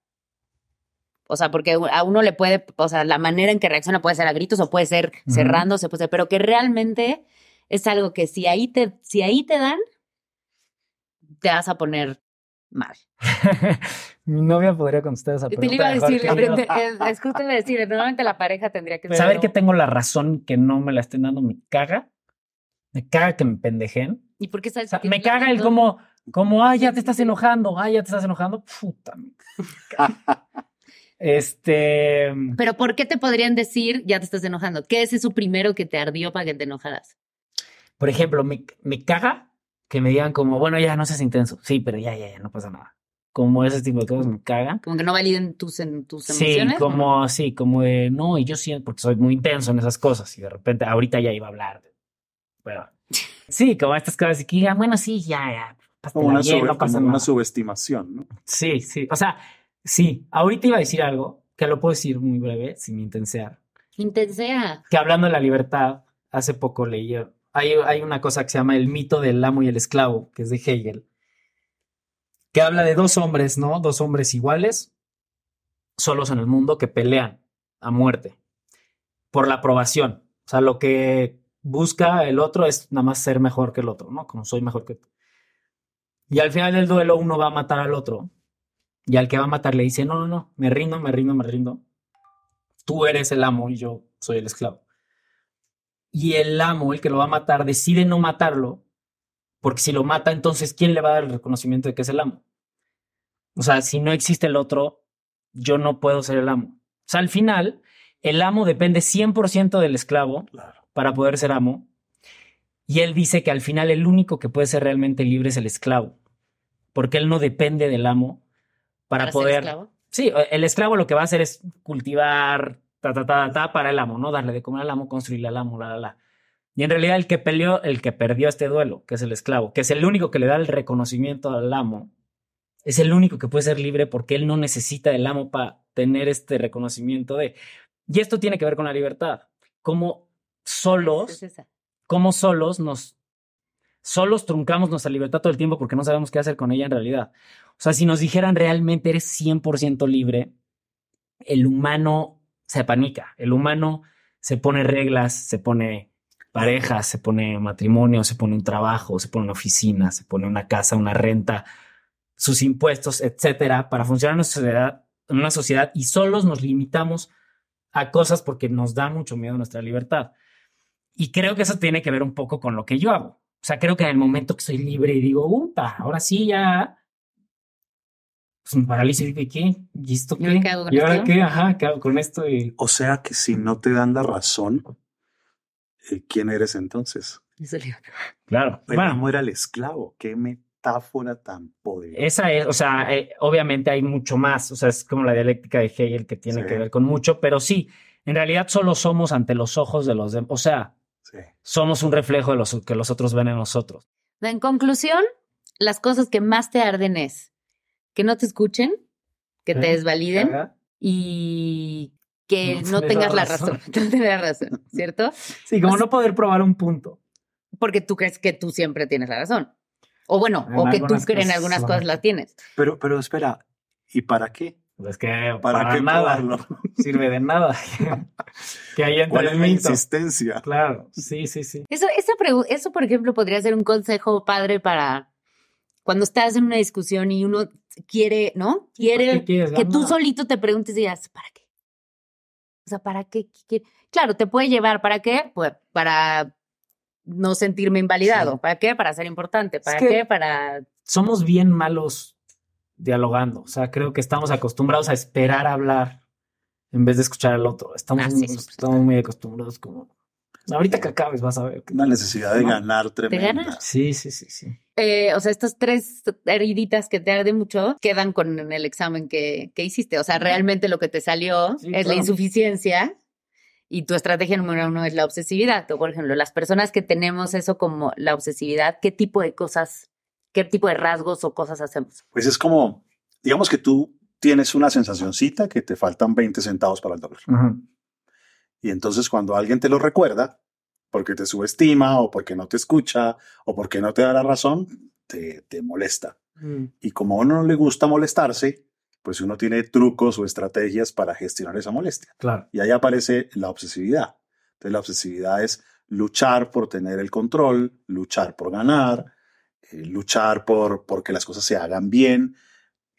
[SPEAKER 1] o sea, porque a uno le puede, o sea, la manera en que reacciona puede ser a gritos o puede ser cerrándose, puede ser, pero que realmente es algo que si ahí te, si ahí te dan, te vas a poner mal. [laughs]
[SPEAKER 3] Mi novia podría contestar esa
[SPEAKER 1] Te
[SPEAKER 3] pregunta.
[SPEAKER 1] le iba a decir, [laughs]
[SPEAKER 3] que
[SPEAKER 1] es, es justo decir, normalmente la pareja tendría que
[SPEAKER 3] Saber que tengo la razón que no me la estén dando me caga. Me caga que me pendejen.
[SPEAKER 1] ¿Y por qué
[SPEAKER 3] O
[SPEAKER 1] sabes
[SPEAKER 3] sea,
[SPEAKER 1] que
[SPEAKER 3] me caga el como, como, ay, ya te estás enojando, ay, ya te estás enojando. Puta. [laughs] caga. este.
[SPEAKER 1] Pero ¿por qué te podrían decir ya te estás enojando? ¿Qué es eso primero que te ardió para que te enojaras?
[SPEAKER 3] Por ejemplo, me, me caga que me digan como, bueno, ya no seas intenso. Sí, pero ya, ya, ya, no pasa nada. como ese tipo de cosas me cagan.
[SPEAKER 1] Como que no validen tus, en, tus
[SPEAKER 3] Sí,
[SPEAKER 1] emociones.
[SPEAKER 3] como así, como de no, y yo siento, porque soy muy intenso en esas cosas, y de repente ahorita ya iba a hablar. de- Bueno, sí, como estas cosas, y que digan, bueno, sí, ya, ya,
[SPEAKER 2] una,
[SPEAKER 3] no pasa
[SPEAKER 2] una
[SPEAKER 3] nada.
[SPEAKER 2] subestimación, ¿no?
[SPEAKER 3] Sí, sí, o sea, sí, ahorita iba a decir algo, que lo puedo decir muy breve, sin intensear.
[SPEAKER 1] Intensea.
[SPEAKER 3] que hablando de la libertad, hace poco leí, hay, hay una cosa que se llama el mito del amo y el esclavo, que es de Hegel, que habla de dos hombres, ¿no? Dos hombres iguales, solos en el mundo, que pelean a muerte por la aprobación. O sea, lo que busca el otro es nada más ser mejor que el otro, ¿no? Como soy mejor que tú. Y al final del duelo uno va a matar al otro. Y al que va a matar le dice, no, no, no, me rindo, me rindo, me rindo. Tú eres el amo y yo soy el esclavo. Y el amo, el que lo va a matar, decide no matarlo, porque si lo mata, entonces, ¿quién le va a dar el reconocimiento de que es el amo? O sea, si no existe el otro, yo no puedo ser el amo. O sea, al final, el amo depende 100% del esclavo
[SPEAKER 2] Claro.
[SPEAKER 3] para poder ser amo. Y él dice que al final el único que puede ser realmente libre es el esclavo, porque él no depende del amo para,
[SPEAKER 1] ser
[SPEAKER 3] poder...
[SPEAKER 1] esclavo.
[SPEAKER 3] Sí, el esclavo lo que va a hacer es cultivar, ta, ta, ta, ta, para el amo, ¿no? Darle de comer al amo, construirle al amo, la, la, la. Y en realidad el que peleó, el que perdió este duelo, que es el esclavo, que es el único que le da el reconocimiento al amo, es el único que puede ser libre porque él no necesita del amo para tener este reconocimiento de... Y esto tiene que ver con la libertad. Como solos cómo solos nos solos truncamos nuestra libertad todo el tiempo porque no sabemos qué hacer con ella en realidad. O sea, si nos dijeran realmente eres 100% libre, el humano se panica, el humano se pone reglas, se pone parejas, se pone matrimonio, se pone un trabajo, se pone una oficina, se pone una casa, una renta, sus impuestos, etcétera, para funcionar en una sociedad, una sociedad y solos nos limitamos a cosas porque nos da mucho miedo nuestra libertad. Y creo que eso tiene que ver un poco con lo que yo hago. O sea, creo que en el momento que soy libre y digo, upa, ahora sí ya. Pues me paralizo y digo, ¿y qué? ¿Y esto
[SPEAKER 1] ¿Y ahora
[SPEAKER 3] qué?
[SPEAKER 1] qué hago con
[SPEAKER 3] ¿Y ahora
[SPEAKER 1] esto?
[SPEAKER 3] qué? Ajá, ¿qué hago con esto? Y
[SPEAKER 2] O sea que si no te dan la razón, eh, ¿quién eres entonces?
[SPEAKER 1] Eso le digo.
[SPEAKER 3] claro,
[SPEAKER 2] El
[SPEAKER 3] bueno,
[SPEAKER 2] amo era el esclavo. Qué metáfora tan poderosa.
[SPEAKER 3] esa es, o sea, eh, obviamente hay mucho más. O sea, es como la dialéctica de Hegel que tiene
[SPEAKER 2] Sí.
[SPEAKER 3] que ver con mucho, pero sí, en realidad solo somos ante los ojos de los demás. O sea,
[SPEAKER 2] Sí.
[SPEAKER 3] somos un reflejo de los que los otros ven en nosotros.
[SPEAKER 1] En conclusión, las cosas que más te arden es que no te escuchen, que te desvaliden
[SPEAKER 3] Ajá.
[SPEAKER 1] y que
[SPEAKER 3] No
[SPEAKER 1] tengas
[SPEAKER 3] la
[SPEAKER 1] la razón.
[SPEAKER 3] razón. [laughs]
[SPEAKER 1] No tener la razón, ¿cierto?
[SPEAKER 3] Sí, como no poder probar un punto.
[SPEAKER 1] Porque tú crees que tú siempre tienes la razón. O bueno,
[SPEAKER 3] En
[SPEAKER 1] o que tú crees en algunas cosas la tienes.
[SPEAKER 2] Pero, pero espera, ¿y para qué?
[SPEAKER 3] Pues que
[SPEAKER 2] ¿Para,
[SPEAKER 3] para,
[SPEAKER 2] qué
[SPEAKER 3] nada
[SPEAKER 2] probarlo? [laughs]
[SPEAKER 3] sirve de nada. [laughs] que entra
[SPEAKER 2] ¿Cuál es
[SPEAKER 3] mito.
[SPEAKER 2] insistencia?
[SPEAKER 3] Claro, sí, sí, sí.
[SPEAKER 1] Eso, esa eso, por ejemplo, podría ser un consejo padre para cuando estás en una discusión y uno quiere, ¿no? Quiere
[SPEAKER 3] quieres
[SPEAKER 1] que tú solito te preguntes y digas, ¿para qué? O sea, ¿para qué? Claro, te puede llevar, ¿para qué? Pues para no sentirme invalidado.
[SPEAKER 3] Sí.
[SPEAKER 1] ¿Para qué? Para ser importante. ¿Para
[SPEAKER 3] que-
[SPEAKER 1] qué? Para...
[SPEAKER 3] Somos bien malos dialogando. O sea, creo que estamos acostumbrados a esperar hablar en vez de escuchar al otro. Estamos,
[SPEAKER 1] Ah, sí,
[SPEAKER 3] muy-
[SPEAKER 1] súper.
[SPEAKER 3] estamos muy acostumbrados como... Ahorita que acabes vas a ver.
[SPEAKER 2] Una necesidad de
[SPEAKER 3] ¿No?
[SPEAKER 2] ganar tremenda.
[SPEAKER 1] ganar.
[SPEAKER 3] Sí, sí, sí, sí.
[SPEAKER 1] Eh, o sea, estas tres heriditas que te arden mucho quedan con el examen que, que hiciste. O sea, realmente lo que te salió
[SPEAKER 3] Sí,
[SPEAKER 1] es la
[SPEAKER 3] claro.
[SPEAKER 1] insuficiencia y tu estrategia número uno es la obsesividad. O, por ejemplo, las personas que tenemos eso como la obsesividad, ¿qué tipo de cosas, qué tipo de rasgos o cosas hacemos?
[SPEAKER 2] Pues es como, digamos que tú tienes una sensacioncita que te faltan 20 centavos para el dólar.
[SPEAKER 3] Ujú.
[SPEAKER 2] Y entonces cuando alguien te lo recuerda, porque te subestima o porque no te escucha o porque no te da la razón, te, te molesta. Y como a uno no le gusta molestarse, pues uno tiene trucos o estrategias para gestionar esa molestia.
[SPEAKER 3] Claro.
[SPEAKER 2] Y ahí aparece la obsesividad. Entonces la obsesividad es luchar por tener el control, luchar por ganar, eh, luchar por, por que las cosas se hagan bien.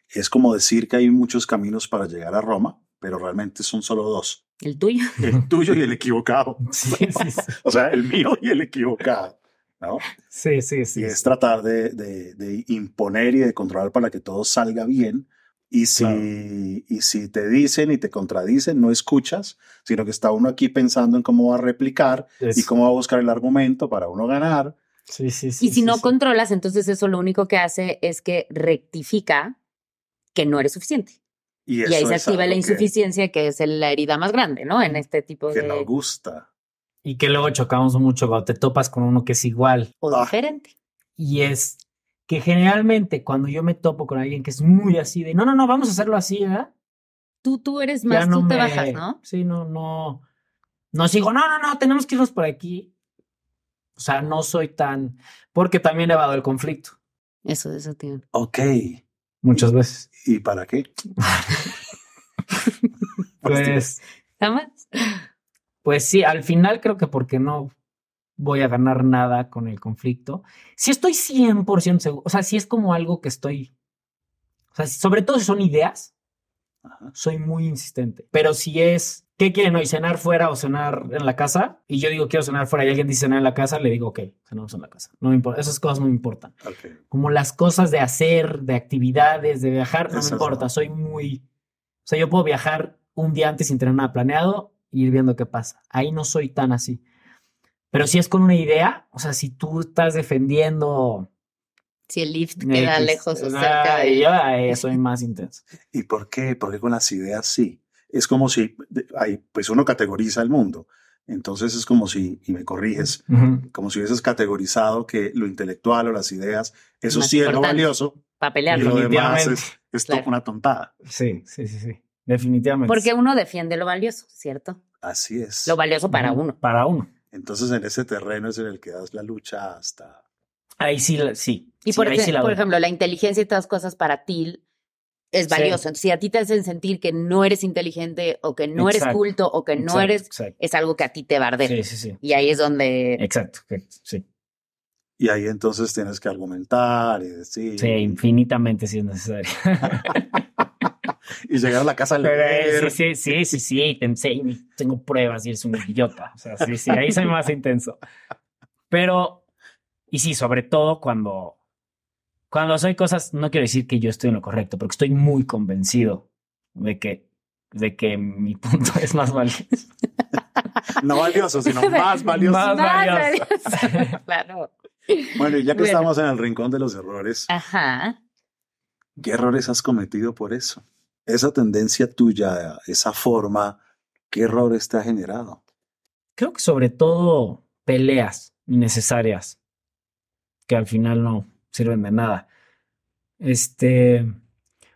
[SPEAKER 2] Es como decir que hay muchos caminos para llegar a Roma, pero realmente son solo dos.
[SPEAKER 1] ¿El tuyo? [laughs]
[SPEAKER 2] El tuyo y el equivocado. [laughs]
[SPEAKER 3] Sí, sí, sí.
[SPEAKER 2] O sea, el mío y el equivocado. ¿no?
[SPEAKER 3] Sí, sí, sí.
[SPEAKER 2] y es tratar de, de- de imponer y de controlar para que todo salga bien. Y si,
[SPEAKER 3] Claro.
[SPEAKER 2] y si te dicen y te contradicen, no escuchas, sino que está uno aquí pensando en cómo va a replicar y cómo va a buscar el argumento para uno ganar.
[SPEAKER 3] Sí, sí, sí.
[SPEAKER 1] Y si
[SPEAKER 3] sí,
[SPEAKER 1] no
[SPEAKER 3] sí.
[SPEAKER 1] controlas, entonces eso lo único que hace es que rectifica que no eres suficiente.
[SPEAKER 2] Y,
[SPEAKER 1] Y, ahí se
[SPEAKER 2] es
[SPEAKER 1] activa la
[SPEAKER 2] que-
[SPEAKER 1] insuficiencia, que, es la herida más grande, ¿no? En este tipo
[SPEAKER 2] Que,
[SPEAKER 1] de...
[SPEAKER 2] no gusta.
[SPEAKER 3] Y que luego chocamos mucho cuando te topas con uno que es igual.
[SPEAKER 1] o
[SPEAKER 2] Ah.
[SPEAKER 1] diferente.
[SPEAKER 3] Y es que generalmente cuando yo me topo con alguien que es muy así de, no, no, no, vamos a hacerlo así, ¿verdad?
[SPEAKER 1] Tú, tú eres
[SPEAKER 3] Ya
[SPEAKER 1] más,
[SPEAKER 3] no
[SPEAKER 1] tú te
[SPEAKER 3] me-
[SPEAKER 1] bajas, ¿no?
[SPEAKER 3] Sí, no, no. No sigo, no, no, no, tenemos que irnos por aquí. O sea, no soy tan. Porque también he evado el conflicto
[SPEAKER 1] Eso, eso tiene.
[SPEAKER 2] Ok.
[SPEAKER 3] Muchas veces.
[SPEAKER 2] ¿Y para qué? [laughs]
[SPEAKER 3] Pues,
[SPEAKER 1] ¿Nada más?
[SPEAKER 3] pues sí, al final creo que porque no voy a ganar nada con el conflicto. Si estoy 100% seguro, o sea, si es como algo que estoy. O sea, sobre todo si son ideas,
[SPEAKER 2] Ajá.
[SPEAKER 3] soy muy insistente. Pero si es, ¿qué quieren hoy? ¿Cenar fuera o cenar en la casa? Y yo digo, quiero cenar fuera y alguien dice cenar en la casa, le digo, ok, cenamos en la casa. No me importa, esas cosas no me importan. Como las cosas de hacer, de actividades, de viajar, no me importa.
[SPEAKER 2] no.
[SPEAKER 3] Soy muy, o sea, yo puedo viajar un día antes sin tener nada planeado y ir viendo qué pasa. Ahí no soy tan así. Pero si es con una idea, o sea, si tú estás defendiendo...
[SPEAKER 1] Si el lift queda
[SPEAKER 3] X,
[SPEAKER 1] lejos o
[SPEAKER 3] ah,
[SPEAKER 1] cerca de...
[SPEAKER 3] yo soy más intenso.
[SPEAKER 2] ¿Y por qué? Porque con las ideas sí. Es como si, ahí, pues uno categoriza el mundo. Entonces es como si, y me corriges, como si hubieses categorizado que lo intelectual o las ideas, eso
[SPEAKER 1] Más
[SPEAKER 2] sí es lo valioso
[SPEAKER 1] Para
[SPEAKER 2] y
[SPEAKER 1] pelearlo.
[SPEAKER 2] lo demás
[SPEAKER 3] Definitivamente.
[SPEAKER 2] es, es to-
[SPEAKER 1] Claro.
[SPEAKER 2] una tontada.
[SPEAKER 3] Sí, sí, sí, sí. Definitivamente.
[SPEAKER 1] Porque uno defiende lo valioso, ¿cierto?
[SPEAKER 2] Así es.
[SPEAKER 1] Lo valioso para uno.
[SPEAKER 3] Para uno.
[SPEAKER 2] Entonces en ese terreno es en el que das la lucha hasta...
[SPEAKER 3] Ahí sí, sí.
[SPEAKER 1] Y
[SPEAKER 3] Sí,
[SPEAKER 1] por,
[SPEAKER 3] ahí
[SPEAKER 1] ej-
[SPEAKER 3] sí la
[SPEAKER 1] por ejemplo, la inteligencia y todas las cosas para ti es
[SPEAKER 3] Sí.
[SPEAKER 1] valioso. Entonces, si a ti te hacen sentir que no eres inteligente o que no eres culto o que no
[SPEAKER 3] Exacto,
[SPEAKER 1] eres,
[SPEAKER 3] Exacto.
[SPEAKER 1] es algo que a ti te va a arder.
[SPEAKER 3] Sí, sí, sí.
[SPEAKER 1] Y ahí es donde
[SPEAKER 3] Exacto. Sí.
[SPEAKER 2] Y ahí entonces tienes que argumentar y decir...
[SPEAKER 3] Sí, infinitamente si es necesario. [laughs]
[SPEAKER 2] Y llegar a la casa leer.
[SPEAKER 3] eh, sí, sí, sí, sí, sí, tengo pruebas y eres un idiota. O sea, sí, sí, ahí soy más intenso. Pero, y sí, sobre todo cuando, cuando soy cosas, no quiero decir que yo estoy en lo correcto, porque estoy muy convencido de que, de que mi punto es más valioso.
[SPEAKER 2] No valioso, sino [laughs] más valioso.
[SPEAKER 3] Más
[SPEAKER 1] Más
[SPEAKER 3] valioso.
[SPEAKER 1] valioso. [laughs] claro.
[SPEAKER 2] Bueno, y ya que
[SPEAKER 1] Bueno.
[SPEAKER 2] estamos en el rincón de los errores,
[SPEAKER 1] Ajá.
[SPEAKER 2] ¿qué errores has cometido por eso? Esa tendencia tuya, esa forma, ¿qué errores te ha generado?
[SPEAKER 3] Creo que sobre todo peleas innecesarias que al final no sirven de nada. Este,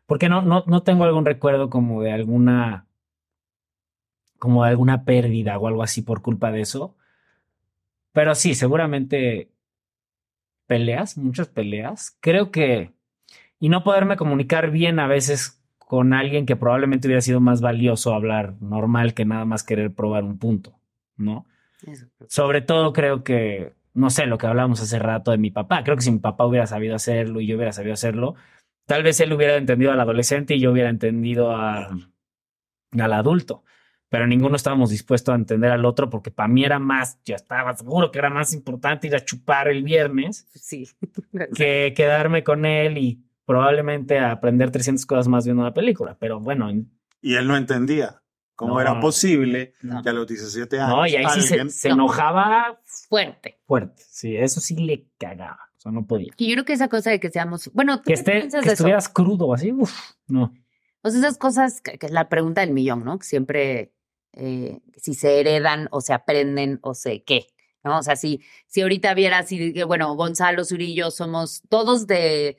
[SPEAKER 3] porque no, no, no tengo algún recuerdo como de alguna, como de alguna pérdida o algo así por culpa de eso. Pero sí, seguramente peleas, muchas peleas. Creo que, y no poderme comunicar bien a veces con alguien que probablemente hubiera sido más valioso hablar normal que nada más querer probar un punto, ¿no?
[SPEAKER 1] Eso.
[SPEAKER 3] Sobre todo creo que, no sé, lo que hablábamos hace rato de mi papá. Creo que si mi papá hubiera sabido hacerlo y yo hubiera sabido hacerlo, tal vez él hubiera entendido al adolescente y yo hubiera entendido a- al adulto. Pero ninguno estábamos dispuestos a entender al otro porque para mí era más, ya estaba seguro que era más importante ir a chupar el viernes
[SPEAKER 1] Sí. [laughs]
[SPEAKER 3] que quedarme con él y probablemente aprender 300 cosas más viendo una película. Pero bueno, en-
[SPEAKER 2] Y él no entendía cómo
[SPEAKER 3] No.
[SPEAKER 2] era posible
[SPEAKER 1] No.
[SPEAKER 2] que a los 17 años
[SPEAKER 3] no, y ahí sí se,
[SPEAKER 2] alguien-
[SPEAKER 3] se
[SPEAKER 1] No.
[SPEAKER 3] enojaba
[SPEAKER 1] Fuerte.
[SPEAKER 3] fuerte. Sí, eso sí le cagaba. O sea, no podía.
[SPEAKER 1] Y yo creo que esa cosa de que seamos. Bueno, ¿tú
[SPEAKER 3] que,
[SPEAKER 1] qué
[SPEAKER 3] esté,
[SPEAKER 1] piensas
[SPEAKER 3] que
[SPEAKER 1] de eso?
[SPEAKER 3] estuvieras crudo así, uff, no.
[SPEAKER 1] O sea, esas cosas que, que es la pregunta del millón, ¿no? Que siempre, eh, si se heredan o se aprenden o se qué, ¿no? O sea, si, si ahorita vieras y que, bueno, Gonzalo, yo somos todos de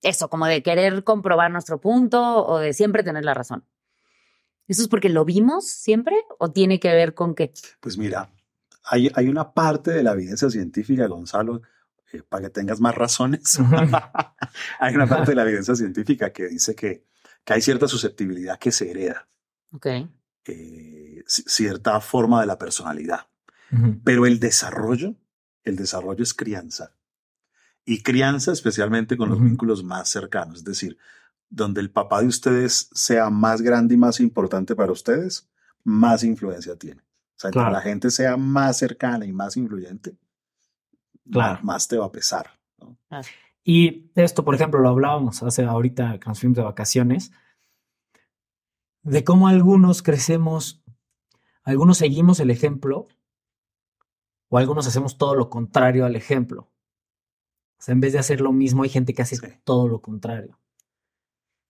[SPEAKER 1] eso, como de querer comprobar nuestro punto o de siempre tener la razón. ¿Eso es porque lo vimos siempre o tiene que ver con que
[SPEAKER 2] Pues mira, hay, hay una parte de la evidencia científica, Gonzalo, eh, para que tengas más razones. [laughs] [laughs] hay una parte de la evidencia científica que dice que, que hay cierta susceptibilidad que se hereda,
[SPEAKER 1] Ok.
[SPEAKER 2] eh, ci- cierta forma de la personalidad. Pero el desarrollo, el desarrollo es crianza. Y crianza especialmente con los vínculos más cercanos, es decir, donde el papá de ustedes sea más grande y más importante para ustedes, más influencia tiene. O sea, entre
[SPEAKER 3] Claro.
[SPEAKER 2] la gente sea más cercana y más influyente,
[SPEAKER 3] Claro.
[SPEAKER 2] más, más te va a pesar. ¿no?
[SPEAKER 3] Y esto, por ejemplo, lo hablábamos hace ahorita que nos fuimos de vacaciones, de cómo algunos crecemos, algunos seguimos el ejemplo o algunos hacemos todo lo contrario al ejemplo. O sea, en vez de hacer lo mismo, hay gente que hace
[SPEAKER 2] Sí.
[SPEAKER 3] todo lo contrario.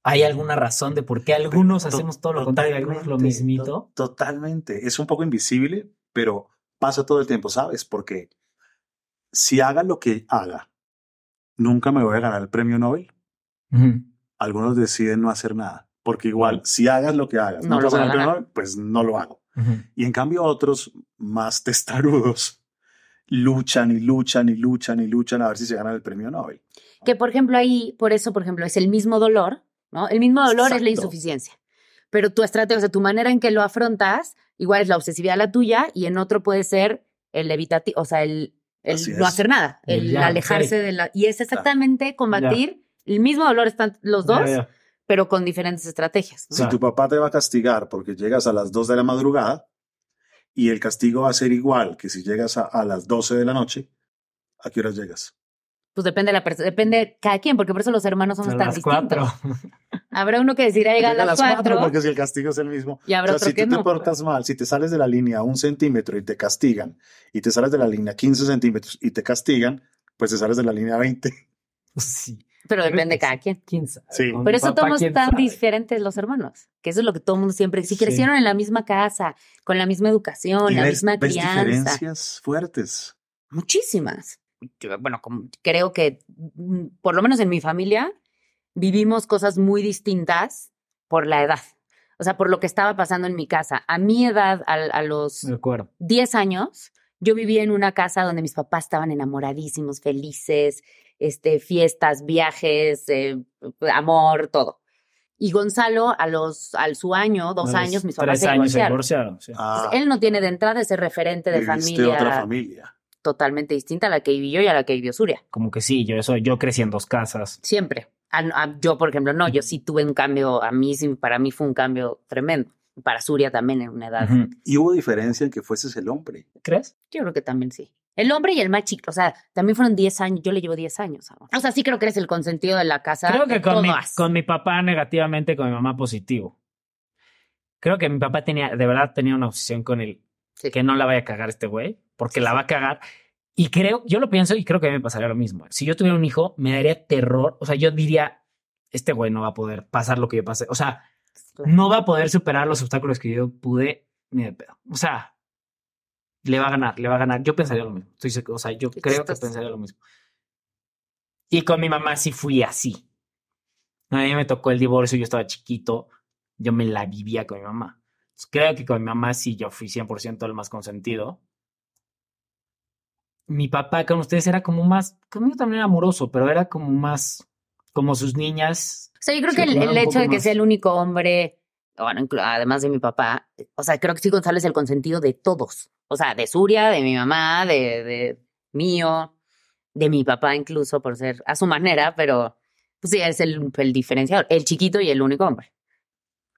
[SPEAKER 3] ¿Hay alguna razón de por qué algunos hacemos todo lo contrario y algunos lo mismito?
[SPEAKER 2] to- Totalmente. Es un poco invisible, pero pasa todo el tiempo, ¿sabes? Porque si haga lo que haga, nunca me voy a ganar el premio Nobel. Algunos deciden no hacer nada. Porque igual, si hagas lo que hagas,
[SPEAKER 1] No
[SPEAKER 2] no,
[SPEAKER 1] lo
[SPEAKER 2] vas a ganar el premio
[SPEAKER 1] ganar.
[SPEAKER 2] Nobel, pues no lo hago. Y en cambio otros, más testarudos, [laughs] luchan y luchan y luchan y luchan a ver si se ganan el premio Nobel.
[SPEAKER 1] Que por ejemplo ahí, por eso, por ejemplo, es el mismo dolor, ¿no? El mismo dolor es la insuficiencia. Pero tu estrategia, o sea, tu manera en que lo afrontas, igual es la obsesividad la tuya y en otro puede ser el evitativo, o sea, el, no
[SPEAKER 2] es.
[SPEAKER 1] hacer nada, el
[SPEAKER 3] Ya,
[SPEAKER 1] alejarse de la... Y es exactamente combatir el mismo dolor, están los dos,
[SPEAKER 3] Ya, ya.
[SPEAKER 1] pero con diferentes estrategias. ¿no?
[SPEAKER 2] Si tu papá te va a castigar porque llegas a las 2 de la madrugada y el castigo va a ser igual que si llegas a, a las 12 de la noche, ¿a qué horas llegas?
[SPEAKER 1] Pues depende de la persona, depende de cada quien, porque por eso los hermanos somos
[SPEAKER 3] A
[SPEAKER 1] tan
[SPEAKER 3] las
[SPEAKER 1] distintos.
[SPEAKER 3] cuatro.
[SPEAKER 1] Habrá uno que decidirá llegar
[SPEAKER 2] Llega
[SPEAKER 1] a las cuatro,
[SPEAKER 2] porque si el castigo es el mismo.
[SPEAKER 1] y habrá
[SPEAKER 2] O sea,
[SPEAKER 1] otro
[SPEAKER 2] si
[SPEAKER 1] que
[SPEAKER 2] tú te
[SPEAKER 1] no.
[SPEAKER 2] portas mal, si te sales de la línea un centímetro y te castigan, y te sales de la línea 15 centímetros y te castigan, pues te sales de la línea 20.
[SPEAKER 3] Sí.
[SPEAKER 1] Pero depende de cada quien.
[SPEAKER 3] ¿Quién sabe?
[SPEAKER 2] Sí.
[SPEAKER 1] Por eso somos
[SPEAKER 3] ¿quién
[SPEAKER 1] tan
[SPEAKER 3] sabe?
[SPEAKER 1] diferentes los hermanos, que eso es lo que todo el mundo siempre, si
[SPEAKER 3] Sí.
[SPEAKER 1] crecieron en la misma casa, con la misma educación,
[SPEAKER 2] y
[SPEAKER 1] la
[SPEAKER 2] ves,
[SPEAKER 1] misma
[SPEAKER 2] ves
[SPEAKER 1] crianza,
[SPEAKER 2] diferencias fuertes.
[SPEAKER 1] muchísimas. Yo, bueno, como- creo que mm, por lo menos en mi familia vivimos cosas muy distintas por la edad. O sea, por lo que estaba pasando en mi casa. A mi edad, al- a, los
[SPEAKER 3] De acuerdo.
[SPEAKER 1] 10 años, yo vivía en una casa donde mis papás estaban enamoradísimos, felices, este, fiestas, viajes, eh, amor, todo. Y Gonzalo, a los, al su año, dos
[SPEAKER 3] A
[SPEAKER 1] años, mis papás
[SPEAKER 3] Tres
[SPEAKER 1] se
[SPEAKER 3] años se
[SPEAKER 1] divorciaron.
[SPEAKER 3] divorciaron. sí.
[SPEAKER 2] Ah,
[SPEAKER 1] Entonces, él no tiene de entrada ese referente de
[SPEAKER 2] viviste
[SPEAKER 1] familia,
[SPEAKER 2] otra familia.
[SPEAKER 1] Totalmente distinta a la que viví yo y a la que vivió Suria.
[SPEAKER 3] Como que sí, yo, eso, yo crecí en dos casas.
[SPEAKER 1] Siempre. A- a- yo, por ejemplo, no, yo sí tuve un cambio, a mí sí, para mí fue un cambio tremendo. Para Suria también en una edad.
[SPEAKER 2] Y hubo diferencia en que fueses el hombre.
[SPEAKER 3] ¿Crees?
[SPEAKER 1] Yo creo que también sí. El hombre y el más chico, o sea, también fueron 10 años, yo le llevo 10 años. amor. O sea, sí creo que eres el consentido de la casa.
[SPEAKER 3] Creo que con mi, con mi papá negativamente, con mi mamá positivo. Creo que mi papá tenía, de verdad tenía una obsesión con el
[SPEAKER 1] Sí.
[SPEAKER 3] que no la vaya a cagar este güey, porque la va a cagar. Y creo, yo lo pienso y creo que a mí me pasaría lo mismo. Si yo tuviera un hijo, me daría terror. O sea, yo diría, este güey no va a poder pasar lo que yo pasé. O sea, no va a poder superar los obstáculos que yo pude ni de pedo. O sea, le va a ganar, le va a ganar. Yo pensaría lo mismo. Estoy o sea, yo creo que pensaría lo mismo. Y con mi mamá sí fui así. A mí me tocó el divorcio, yo estaba chiquito, yo me la vivía con mi mamá. Entonces, creo que con mi mamá sí yo fui 100% el más consentido. Mi papá con ustedes era como más, conmigo también era amoroso, pero era como más, como sus niñas.
[SPEAKER 1] O sea, yo creo que el, hecho de que
[SPEAKER 3] más-
[SPEAKER 1] sea el único hombre, bueno, además de mi papá, o sea, creo que sí Gonzalo es el consentido de todos. O sea, de Suria, de mi mamá, de, de mío, de mi papá incluso, por ser a su manera, pero pues sí, es el, el diferenciador, el chiquito y el único hombre,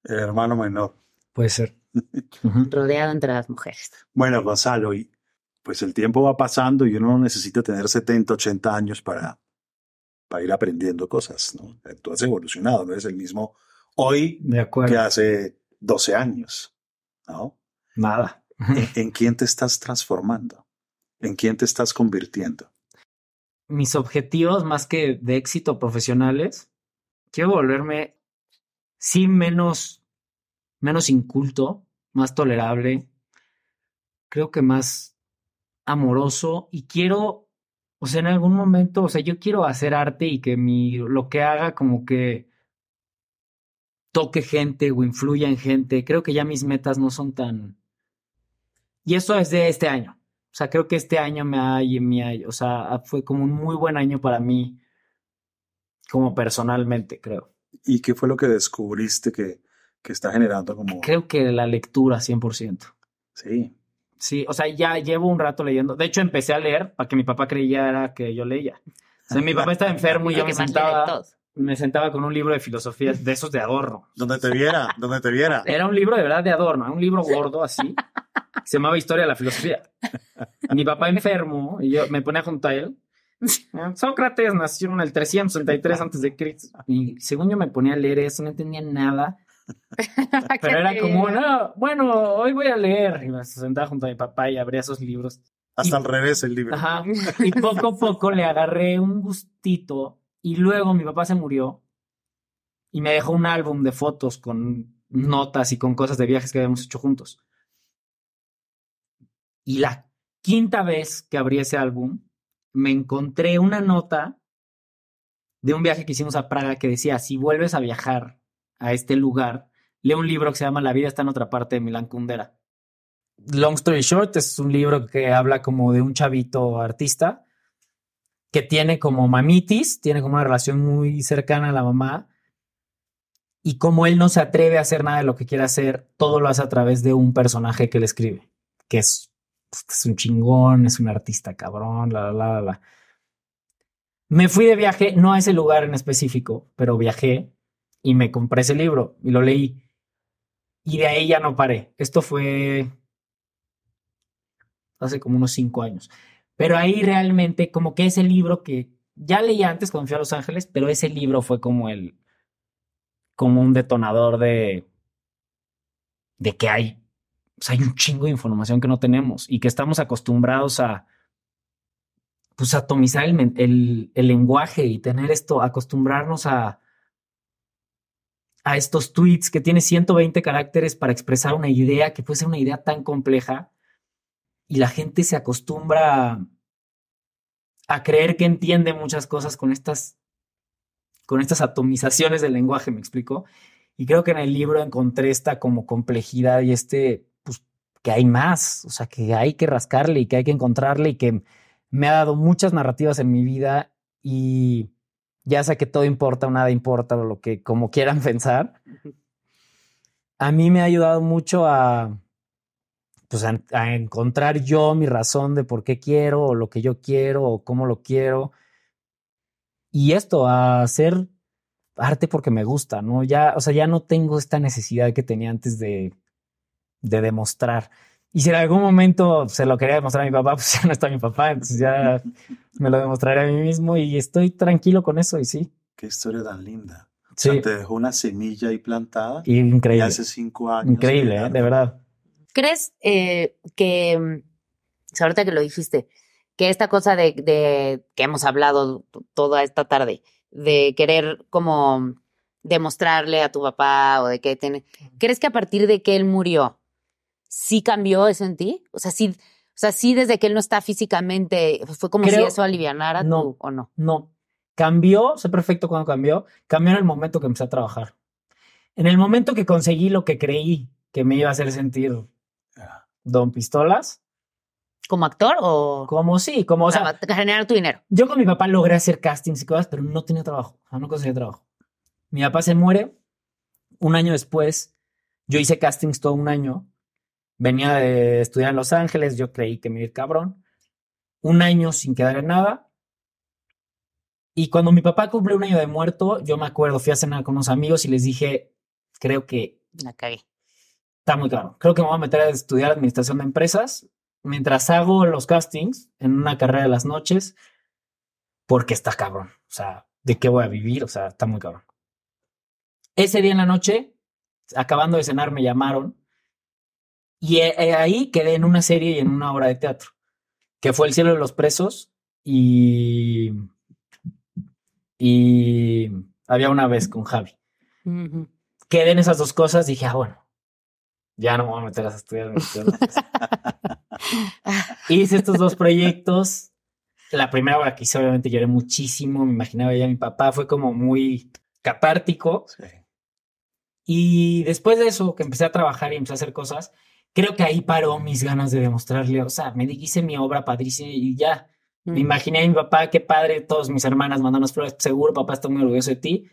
[SPEAKER 2] El hermano menor.
[SPEAKER 3] Puede ser. [laughs]
[SPEAKER 1] rodeado entre las mujeres.
[SPEAKER 2] Bueno, Gonzalo, y pues el tiempo va pasando y uno no necesita tener 70, 80 años para, para ir aprendiendo cosas, ¿no? Tú has evolucionado, no eres el mismo hoy
[SPEAKER 3] De
[SPEAKER 2] que hace 12 años, ¿no?
[SPEAKER 3] Nada.
[SPEAKER 2] ¿En, [laughs] en quién te estás transformando? ¿En quién te estás convirtiendo?
[SPEAKER 3] Mis objetivos, más que de éxito profesionales, quiero volverme, sí, menos, menos inculto, más tolerable, creo que más amoroso y quiero, o sea, en algún momento, o sea, yo quiero hacer arte y que mi, lo que haga como que toque gente o influya en gente. Creo que ya mis metas no son tan... Y eso es de este año. O sea, creo que este año me ha, me ha- o sea, fue como un muy buen año para mí, como personalmente, creo.
[SPEAKER 2] ¿Y qué fue lo que descubriste que, que está generando como...
[SPEAKER 3] Creo que la lectura 100%.
[SPEAKER 2] Sí,
[SPEAKER 3] Sí, o sea, ya llevo un rato leyendo. De hecho, empecé a leer para que mi papá creyera que yo leía. O sea, mi papá estaba enfermo y [laughs] yo me sentaba, me sentaba con un libro de filosofía de esos de adorno.
[SPEAKER 2] donde te viera, donde te viera.
[SPEAKER 3] Era un libro de verdad de adorno, un libro gordo así. Se llamaba Historia de la Filosofía. Mi papá enfermo y yo me ponía junto a él. Sócrates nació en el 363 antes de Cristo. Y según yo me ponía a leer eso, no entendía nada. [laughs] Pero era como, no, bueno, hoy voy a leer. Y me sentaba junto a mi papá y abría esos libros.
[SPEAKER 2] Hasta al revés el libro.
[SPEAKER 3] Ajá. [laughs] Y poco a poco le agarré un gustito. Y luego mi papá se murió. y me dejó un álbum de fotos con notas y con cosas de viajes que habíamos hecho juntos. Y la quinta vez que abrí ese álbum, me encontré una nota de un viaje que hicimos a Praga que decía, si vuelves a viajar a este lugar, lee un libro que se llama La vida está en otra parte de Milán Kundera. Long Story Short es un libro que habla como de un chavito artista que tiene como mamitis, tiene como una relación muy cercana a la mamá y como él no se atreve a hacer nada de lo que quiere hacer, todo lo hace a través de un personaje que le escribe, que es, es un chingón, es un artista cabrón, la, la, la, la. Me fui de viaje, no a ese lugar en específico, pero viajé y me compré ese libro y lo leí. Y de ahí ya no paré. Esto fue hace como unos cinco años. Pero ahí realmente como que ese libro que ya leí antes cuando fui a Los Ángeles, pero ese libro fue como el, como un detonador de, de que hay, sea, hay un chingo de información que no tenemos y que estamos acostumbrados a, pues, atomizar el, el, el lenguaje y tener esto, acostumbrarnos a, a estos tweets que tiene 120 caracteres para expresar una idea que puede ser una idea tan compleja y la gente se acostumbra a, a creer que entiende muchas cosas con estas, con estas atomizaciones del lenguaje, me explico. Y creo que en el libro encontré esta como complejidad y este, pues, que hay más, o sea, que hay que rascarle y que hay que encontrarle y que me ha dado muchas narrativas en mi vida y ya sea que todo importa o nada importa o lo que como quieran [laughs] pensar, a mí me ha ayudado mucho a, pues a, a, encontrar yo mi razón de por qué quiero o lo que yo quiero o cómo lo quiero. Y esto, a hacer arte porque me gusta, ¿no? Ya, o sea, ya no tengo esta necesidad que tenía antes de, de demostrar. Y si en algún momento se lo quería demostrar a mi papá, [laughs] pues ya no está mi papá, entonces ya [laughs] me lo demostraré a mí mismo y estoy tranquilo con eso y sí.
[SPEAKER 2] Qué historia tan linda.
[SPEAKER 3] Sí.
[SPEAKER 2] O sea, te dejó una semilla ahí plantada.
[SPEAKER 3] Y increíble.
[SPEAKER 2] Y hace cinco años.
[SPEAKER 3] Increíble, ¿eh? de verdad.
[SPEAKER 1] ¿Crees eh, que, ahorita que lo dijiste, que esta cosa de, de, que hemos hablado toda esta tarde, de querer como demostrarle a tu papá o de que tiene, ¿crees que a partir de que él murió, sí cambió eso en ti? O sea, sí, o sea, sí desde que él no está físicamente, fue como
[SPEAKER 3] Creo,
[SPEAKER 1] si eso alivianara
[SPEAKER 3] no,
[SPEAKER 1] tú, o no.
[SPEAKER 3] No, cambió, sé perfecto cuando cambió, cambió en el momento que empecé a trabajar. En el momento que conseguí lo que creí que me iba a hacer sentir Don Pistolas.
[SPEAKER 1] ¿Como actor o...?
[SPEAKER 3] Como sí, como... O sea,
[SPEAKER 1] para generar tu dinero.
[SPEAKER 3] Yo con mi papá logré hacer castings y cosas, pero no tenía trabajo. O sea, no conseguía trabajo. Mi papá se muere. Un año después, yo hice castings todo un año. Venía de estudiar en Los Ángeles. Yo creí que me iba a ir cabrón. Un año sin quedar en nada. Y cuando mi papá cumplió un año de muerto, yo me acuerdo, fui a cenar con unos amigos y les dije, creo que...
[SPEAKER 1] La cagué
[SPEAKER 3] está muy claro. Creo que me voy a meter a estudiar administración de empresas mientras hago los castings en una carrera de las noches, porque está cabrón. O sea, ¿de qué voy a vivir? O sea, está muy cabrón. Ese día en la noche, acabando de cenar, me llamaron y ahí quedé en una serie y en una obra de teatro, que fue El cielo de los presos y, y había una vez con Javi. Uh -huh. Quedé en esas dos cosas, dije, ah, bueno, ya no me voy a meter a estudiar [laughs] Hice estos dos proyectos. La primera obra que hice, obviamente lloré muchísimo. Me imaginaba ya a mi papá. Fue como muy catártico. Sí. Y después de eso, que empecé a trabajar y empecé a hacer cosas, creo que ahí paró mis ganas de demostrarle. O sea, me hice mi obra padrísima y ya. Mm. Me imaginé a mi papá, qué padre, todas mis hermanas mandándonos flores. Seguro, papá está muy orgulloso de ti.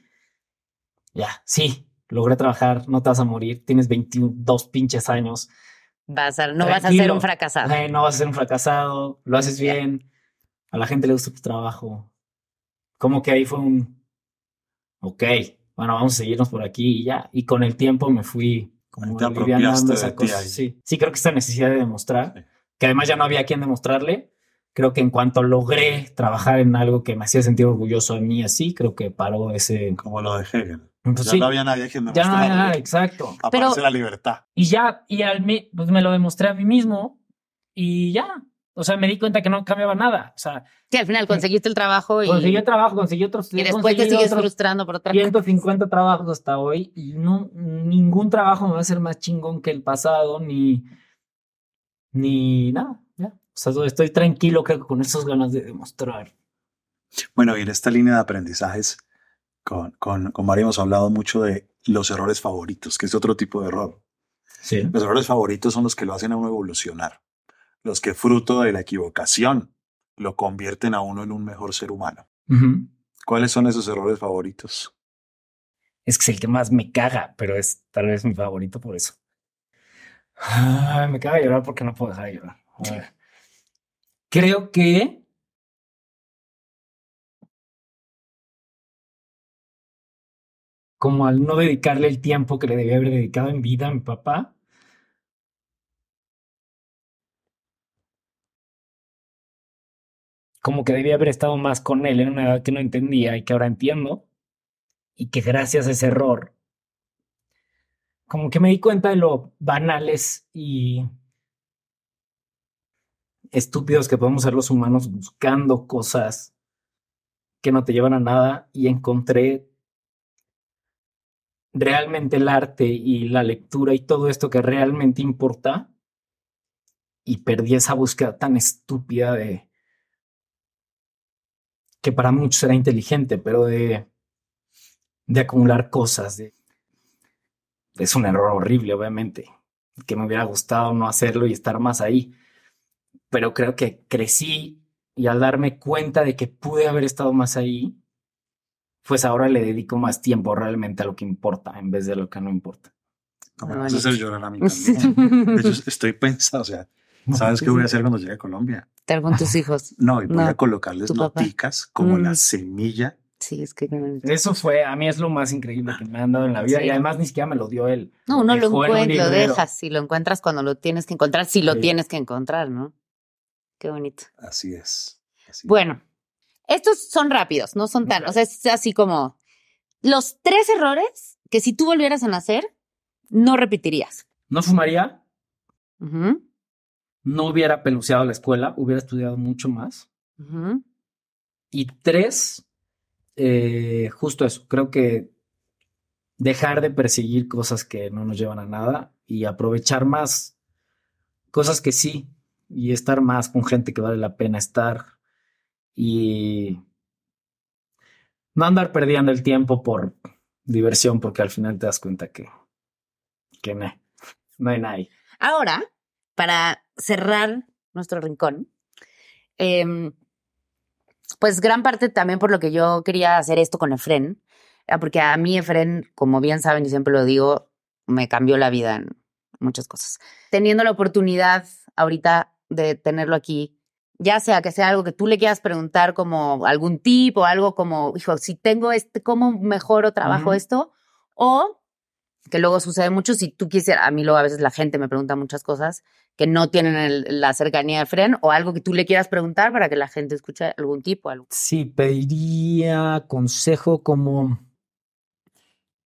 [SPEAKER 3] Ya, sí, logré trabajar, no te vas a morir, tienes 22 pinches años.
[SPEAKER 1] Vas a, no Tranquilo. vas a ser un fracasado.
[SPEAKER 3] Eh, no vas a ser un fracasado, lo haces bien, a la gente le gusta tu trabajo. Como que ahí fue un, ok, bueno, vamos a seguirnos por aquí y ya. Y con el tiempo me fui como aliviando esa cosa. Sí. sí, creo que esta necesidad de demostrar, sí. que además ya no había quien demostrarle. Creo que en cuanto logré trabajar en algo que me hacía sentir orgulloso de mí así, creo que paró ese...
[SPEAKER 2] Como lo de Hegel.
[SPEAKER 3] Pues
[SPEAKER 2] ya
[SPEAKER 3] sí,
[SPEAKER 2] no había nadie quien
[SPEAKER 3] ya no había nada, exacto.
[SPEAKER 2] Aparece la libertad.
[SPEAKER 3] Y ya, y al, pues me lo demostré a mí mismo y ya. O sea, me di cuenta que no cambiaba nada. O sea,
[SPEAKER 1] Sí, al final conseguiste el trabajo y,
[SPEAKER 3] conseguí el trabajo, conseguí otros.
[SPEAKER 1] y después te sigues
[SPEAKER 3] otros
[SPEAKER 1] frustrando por otra cosa.
[SPEAKER 3] 150 trabajos hasta hoy y no, ningún trabajo me va a ser más chingón que el pasado, ni, ni nada. Ya. O sea, estoy tranquilo, creo que con esas ganas de demostrar.
[SPEAKER 2] Bueno, y en esta línea de aprendizajes, con, con, con María hemos hablado mucho de los errores favoritos, que es otro tipo de error.
[SPEAKER 3] Sí.
[SPEAKER 2] Los errores favoritos son los que lo hacen a uno evolucionar, los que fruto de la equivocación lo convierten a uno en un mejor ser humano. ¿Cuáles son esos errores favoritos?
[SPEAKER 3] Es que es el que más me caga, pero es tal vez mi favorito por eso. Ay, me caga llorar porque no puedo dejar de llorar. Creo que como al no dedicarle el tiempo que le debía haber dedicado en vida a mi papá, como que debía haber estado más con él en una edad que no entendía y que ahora entiendo, y que gracias a ese error, como que me di cuenta de lo banales y estúpidos que podemos ser los humanos buscando cosas que no te llevan a nada y encontré realmente el arte y la lectura y todo esto que realmente importa y perdí esa búsqueda tan estúpida de que para muchos era inteligente, pero de, de acumular cosas. De, es un error horrible, obviamente, que me hubiera gustado no hacerlo y estar más ahí. Pero creo que crecí y al darme cuenta de que pude haber estado más ahí, pues ahora le dedico más tiempo realmente a lo que importa en vez de lo que no importa.
[SPEAKER 2] No me
[SPEAKER 1] Muy
[SPEAKER 2] vas a hacer llorar a mí [laughs] también. De hecho, estoy pensando, o sea, [laughs] ¿sabes qué voy a hacer cuando llegue a Colombia?
[SPEAKER 1] Estar con tus hijos. [laughs]
[SPEAKER 2] No, y voy
[SPEAKER 1] No,
[SPEAKER 2] a colocarles
[SPEAKER 1] papá.
[SPEAKER 2] noticas como
[SPEAKER 1] Mm.
[SPEAKER 2] la semilla.
[SPEAKER 1] Sí, es que
[SPEAKER 3] Eso fue, a mí es lo más increíble que me han dado en la vida
[SPEAKER 1] Sí.
[SPEAKER 3] y además ni siquiera me lo dio él.
[SPEAKER 1] no, uno lo
[SPEAKER 3] Dejó en un
[SPEAKER 1] encuentra, lo dejas, si lo encuentras cuando lo tienes que encontrar, si lo
[SPEAKER 3] Sí.
[SPEAKER 1] tienes que encontrar, ¿no? Qué bonito.
[SPEAKER 2] Así es. así es.
[SPEAKER 1] Bueno, estos son rápidos, no son tan, o sea, es así como los tres errores que si tú volvieras a nacer, no repetirías.
[SPEAKER 3] No fumaría,
[SPEAKER 1] Ujú,
[SPEAKER 3] no hubiera peluceado la escuela, hubiera estudiado mucho más. Y tres, eh, justo eso, creo que dejar de perseguir cosas que no nos llevan a nada y aprovechar más cosas que sí y estar más con gente que vale la pena estar y no andar perdiendo el tiempo por diversión porque al final te das cuenta que, que no, no hay nadie.
[SPEAKER 1] Ahora, para cerrar nuestro rincón, em, pues gran parte también por lo que yo quería hacer esto con Efren, era porque a mí Efren, como bien saben y siempre lo digo, me cambió la vida en muchas cosas. Teniendo la oportunidad ahorita de tenerlo aquí, ya sea que sea algo que tú le quieras preguntar como algún tip o algo como, hijo, si tengo este, ¿cómo mejoro, trabajo esto? O que luego sucede mucho, si tú quisieras, a mí luego a veces la gente me pregunta muchas cosas que no tienen el- la cercanía de Fren o algo que tú le quieras preguntar para que la gente escuche algún tipo, algo.
[SPEAKER 3] Sí, pediría consejo como,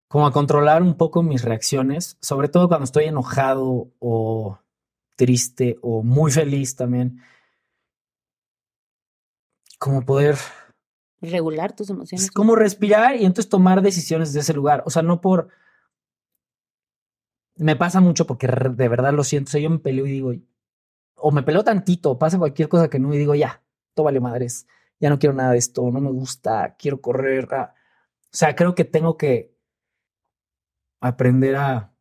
[SPEAKER 3] como a controlar un poco mis reacciones, sobre todo cuando estoy enojado o triste o muy feliz también. Como poder,
[SPEAKER 1] Regular tus emociones.
[SPEAKER 3] es como respirar y entonces tomar decisiones de ese lugar. O sea, no por... Me pasa mucho porque de verdad lo siento. O sea, yo me peleo y digo, o me peleo tantito, pasa cualquier cosa que no y digo, ya, todo vale madres, ya no quiero nada de esto, no me gusta, quiero correr. ah". O sea, creo que tengo que aprender a...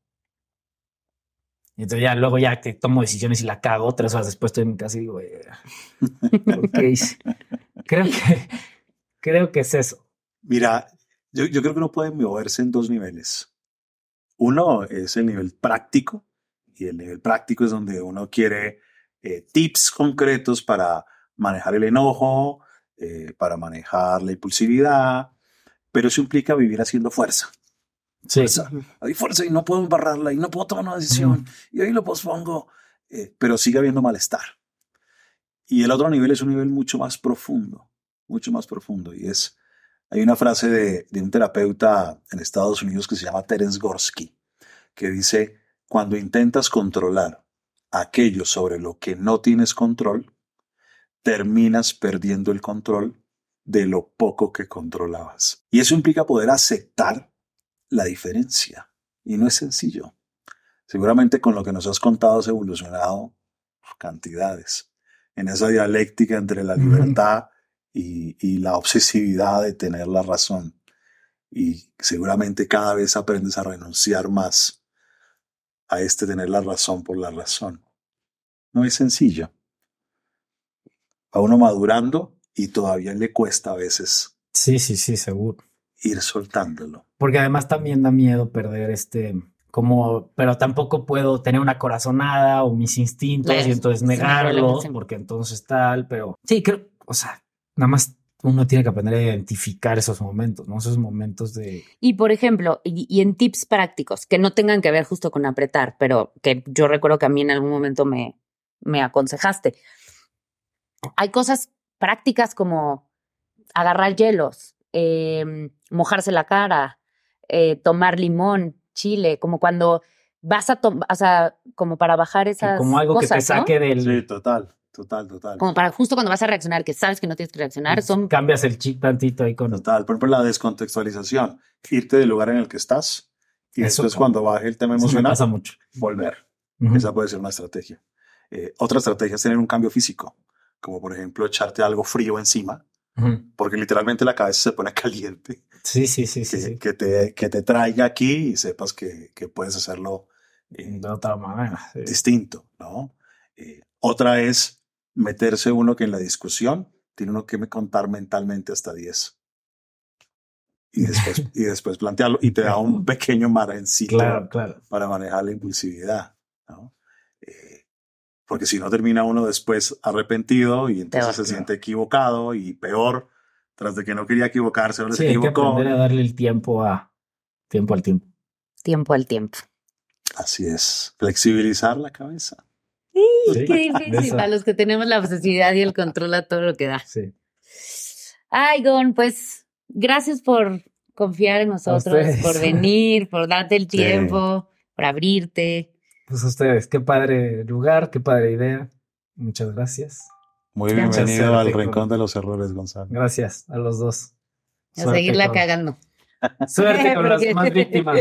[SPEAKER 3] Y entonces ya luego ya que tomo decisiones y la cago, tres horas después estoy en mi casa y digo, "Eh, ¿por qué hice?". Creo [laughs] que, creo que es eso.
[SPEAKER 2] Mira, yo, yo creo que uno puede moverse en dos niveles. Uno es el nivel práctico y el nivel práctico es donde uno quiere eh, tips concretos para manejar el enojo, eh, para manejar la impulsividad, pero eso implica vivir haciendo fuerza.
[SPEAKER 3] Sí.
[SPEAKER 2] Fuerza. Hay fuerza y no puedo embarrarla y no puedo tomar una decisión y ahí lo pospongo, eh, pero sigue habiendo malestar. Y el otro nivel es un nivel mucho más profundo, mucho más profundo y es hay una frase de, de un terapeuta en Estados Unidos que se llama Terence Gorsky, que dice, cuando intentas controlar aquello sobre lo que no tienes control, terminas perdiendo el control de lo poco que controlabas. Y eso implica poder aceptar la diferencia. Y no es sencillo. Seguramente con lo que nos has contado has evolucionado cantidades en esa dialéctica entre la libertad y, y la obsesividad de tener la razón. Y seguramente cada vez aprendes a renunciar más a este tener la razón por la razón. No es sencillo. A uno madurando y todavía le cuesta a veces
[SPEAKER 3] Sí, sí, sí, seguro.
[SPEAKER 2] ir soltándolo.
[SPEAKER 3] Porque además también da miedo perder este, como, pero tampoco puedo tener una corazonada o mis instintos y entonces negarlo, porque entonces tal, pero sí, creo, o sea, nada más uno tiene que aprender a identificar esos momentos, ¿no? Esos momentos de...
[SPEAKER 1] Y por ejemplo, y, y en tips prácticos que no tengan que ver justo con apretar, pero que yo recuerdo que a mí en algún momento me, me aconsejaste. Hay cosas prácticas como agarrar hielos, eh, mojarse la cara, eh, tomar limón, chile, como cuando vas a tomar, o sea, como para bajar esas
[SPEAKER 3] como algo
[SPEAKER 1] cosas,
[SPEAKER 3] que te
[SPEAKER 1] ¿no?
[SPEAKER 3] saque del...
[SPEAKER 2] Sí, total, total, total.
[SPEAKER 1] Como para justo cuando vas a reaccionar, que sabes que no tienes que reaccionar, son
[SPEAKER 3] Cambias el chip tantito ahí con...
[SPEAKER 2] Total. Por ejemplo, la descontextualización. Irte del lugar en el que estás y
[SPEAKER 3] Eso
[SPEAKER 2] después
[SPEAKER 3] como-
[SPEAKER 2] cuando baje el tema emocional,
[SPEAKER 3] pasa mucho.
[SPEAKER 2] volver.
[SPEAKER 3] Ujú.
[SPEAKER 2] Esa puede ser una estrategia. Eh, otra estrategia es tener un cambio físico, como por ejemplo echarte algo frío encima,
[SPEAKER 3] Ujú.
[SPEAKER 2] porque literalmente la cabeza se pone [laughs] caliente,
[SPEAKER 3] Sí, sí, sí, sí,
[SPEAKER 2] que,
[SPEAKER 3] sí.
[SPEAKER 2] que te, que te traiga aquí y sepas que, que puedes hacerlo eh,
[SPEAKER 3] De otra manera. sí.
[SPEAKER 2] distinto, ¿no? Eh, otra es meterse uno que en la discusión tiene uno que me contar mentalmente hasta 10. Y después, [laughs] y después plantearlo y te da un pequeño margencito
[SPEAKER 3] Claro, claro.
[SPEAKER 2] para manejar la impulsividad, ¿no? Eh, porque si no termina uno después arrepentido y entonces
[SPEAKER 1] Peor,
[SPEAKER 2] se
[SPEAKER 3] claro.
[SPEAKER 2] siente equivocado y peor, tras de que no quería equivocarse, ahora
[SPEAKER 3] Sí,
[SPEAKER 2] se
[SPEAKER 3] hay que
[SPEAKER 2] equivocó.
[SPEAKER 3] aprender a darle el tiempo a tiempo al tiempo.
[SPEAKER 1] tiempo al tiempo.
[SPEAKER 2] Así es, flexibilizar la cabeza.
[SPEAKER 3] Sí,
[SPEAKER 1] Qué difícil para los que tenemos la obsesividad y el control a todo lo que da.
[SPEAKER 3] Sí.
[SPEAKER 1] Ay, Gon, pues gracias por confiar en nosotros, por venir, por darte el tiempo, por abrirte.
[SPEAKER 3] Pues ustedes, qué padre lugar, qué padre idea. Muchas gracias.
[SPEAKER 2] Muy bienvenido al Rincón de los Errores, Gonzalo.
[SPEAKER 3] Gracias a los dos.
[SPEAKER 1] A
[SPEAKER 3] Suerte
[SPEAKER 1] seguirla
[SPEAKER 3] con-
[SPEAKER 1] cagando.
[SPEAKER 3] Suerte con [laughs] las más víctimas.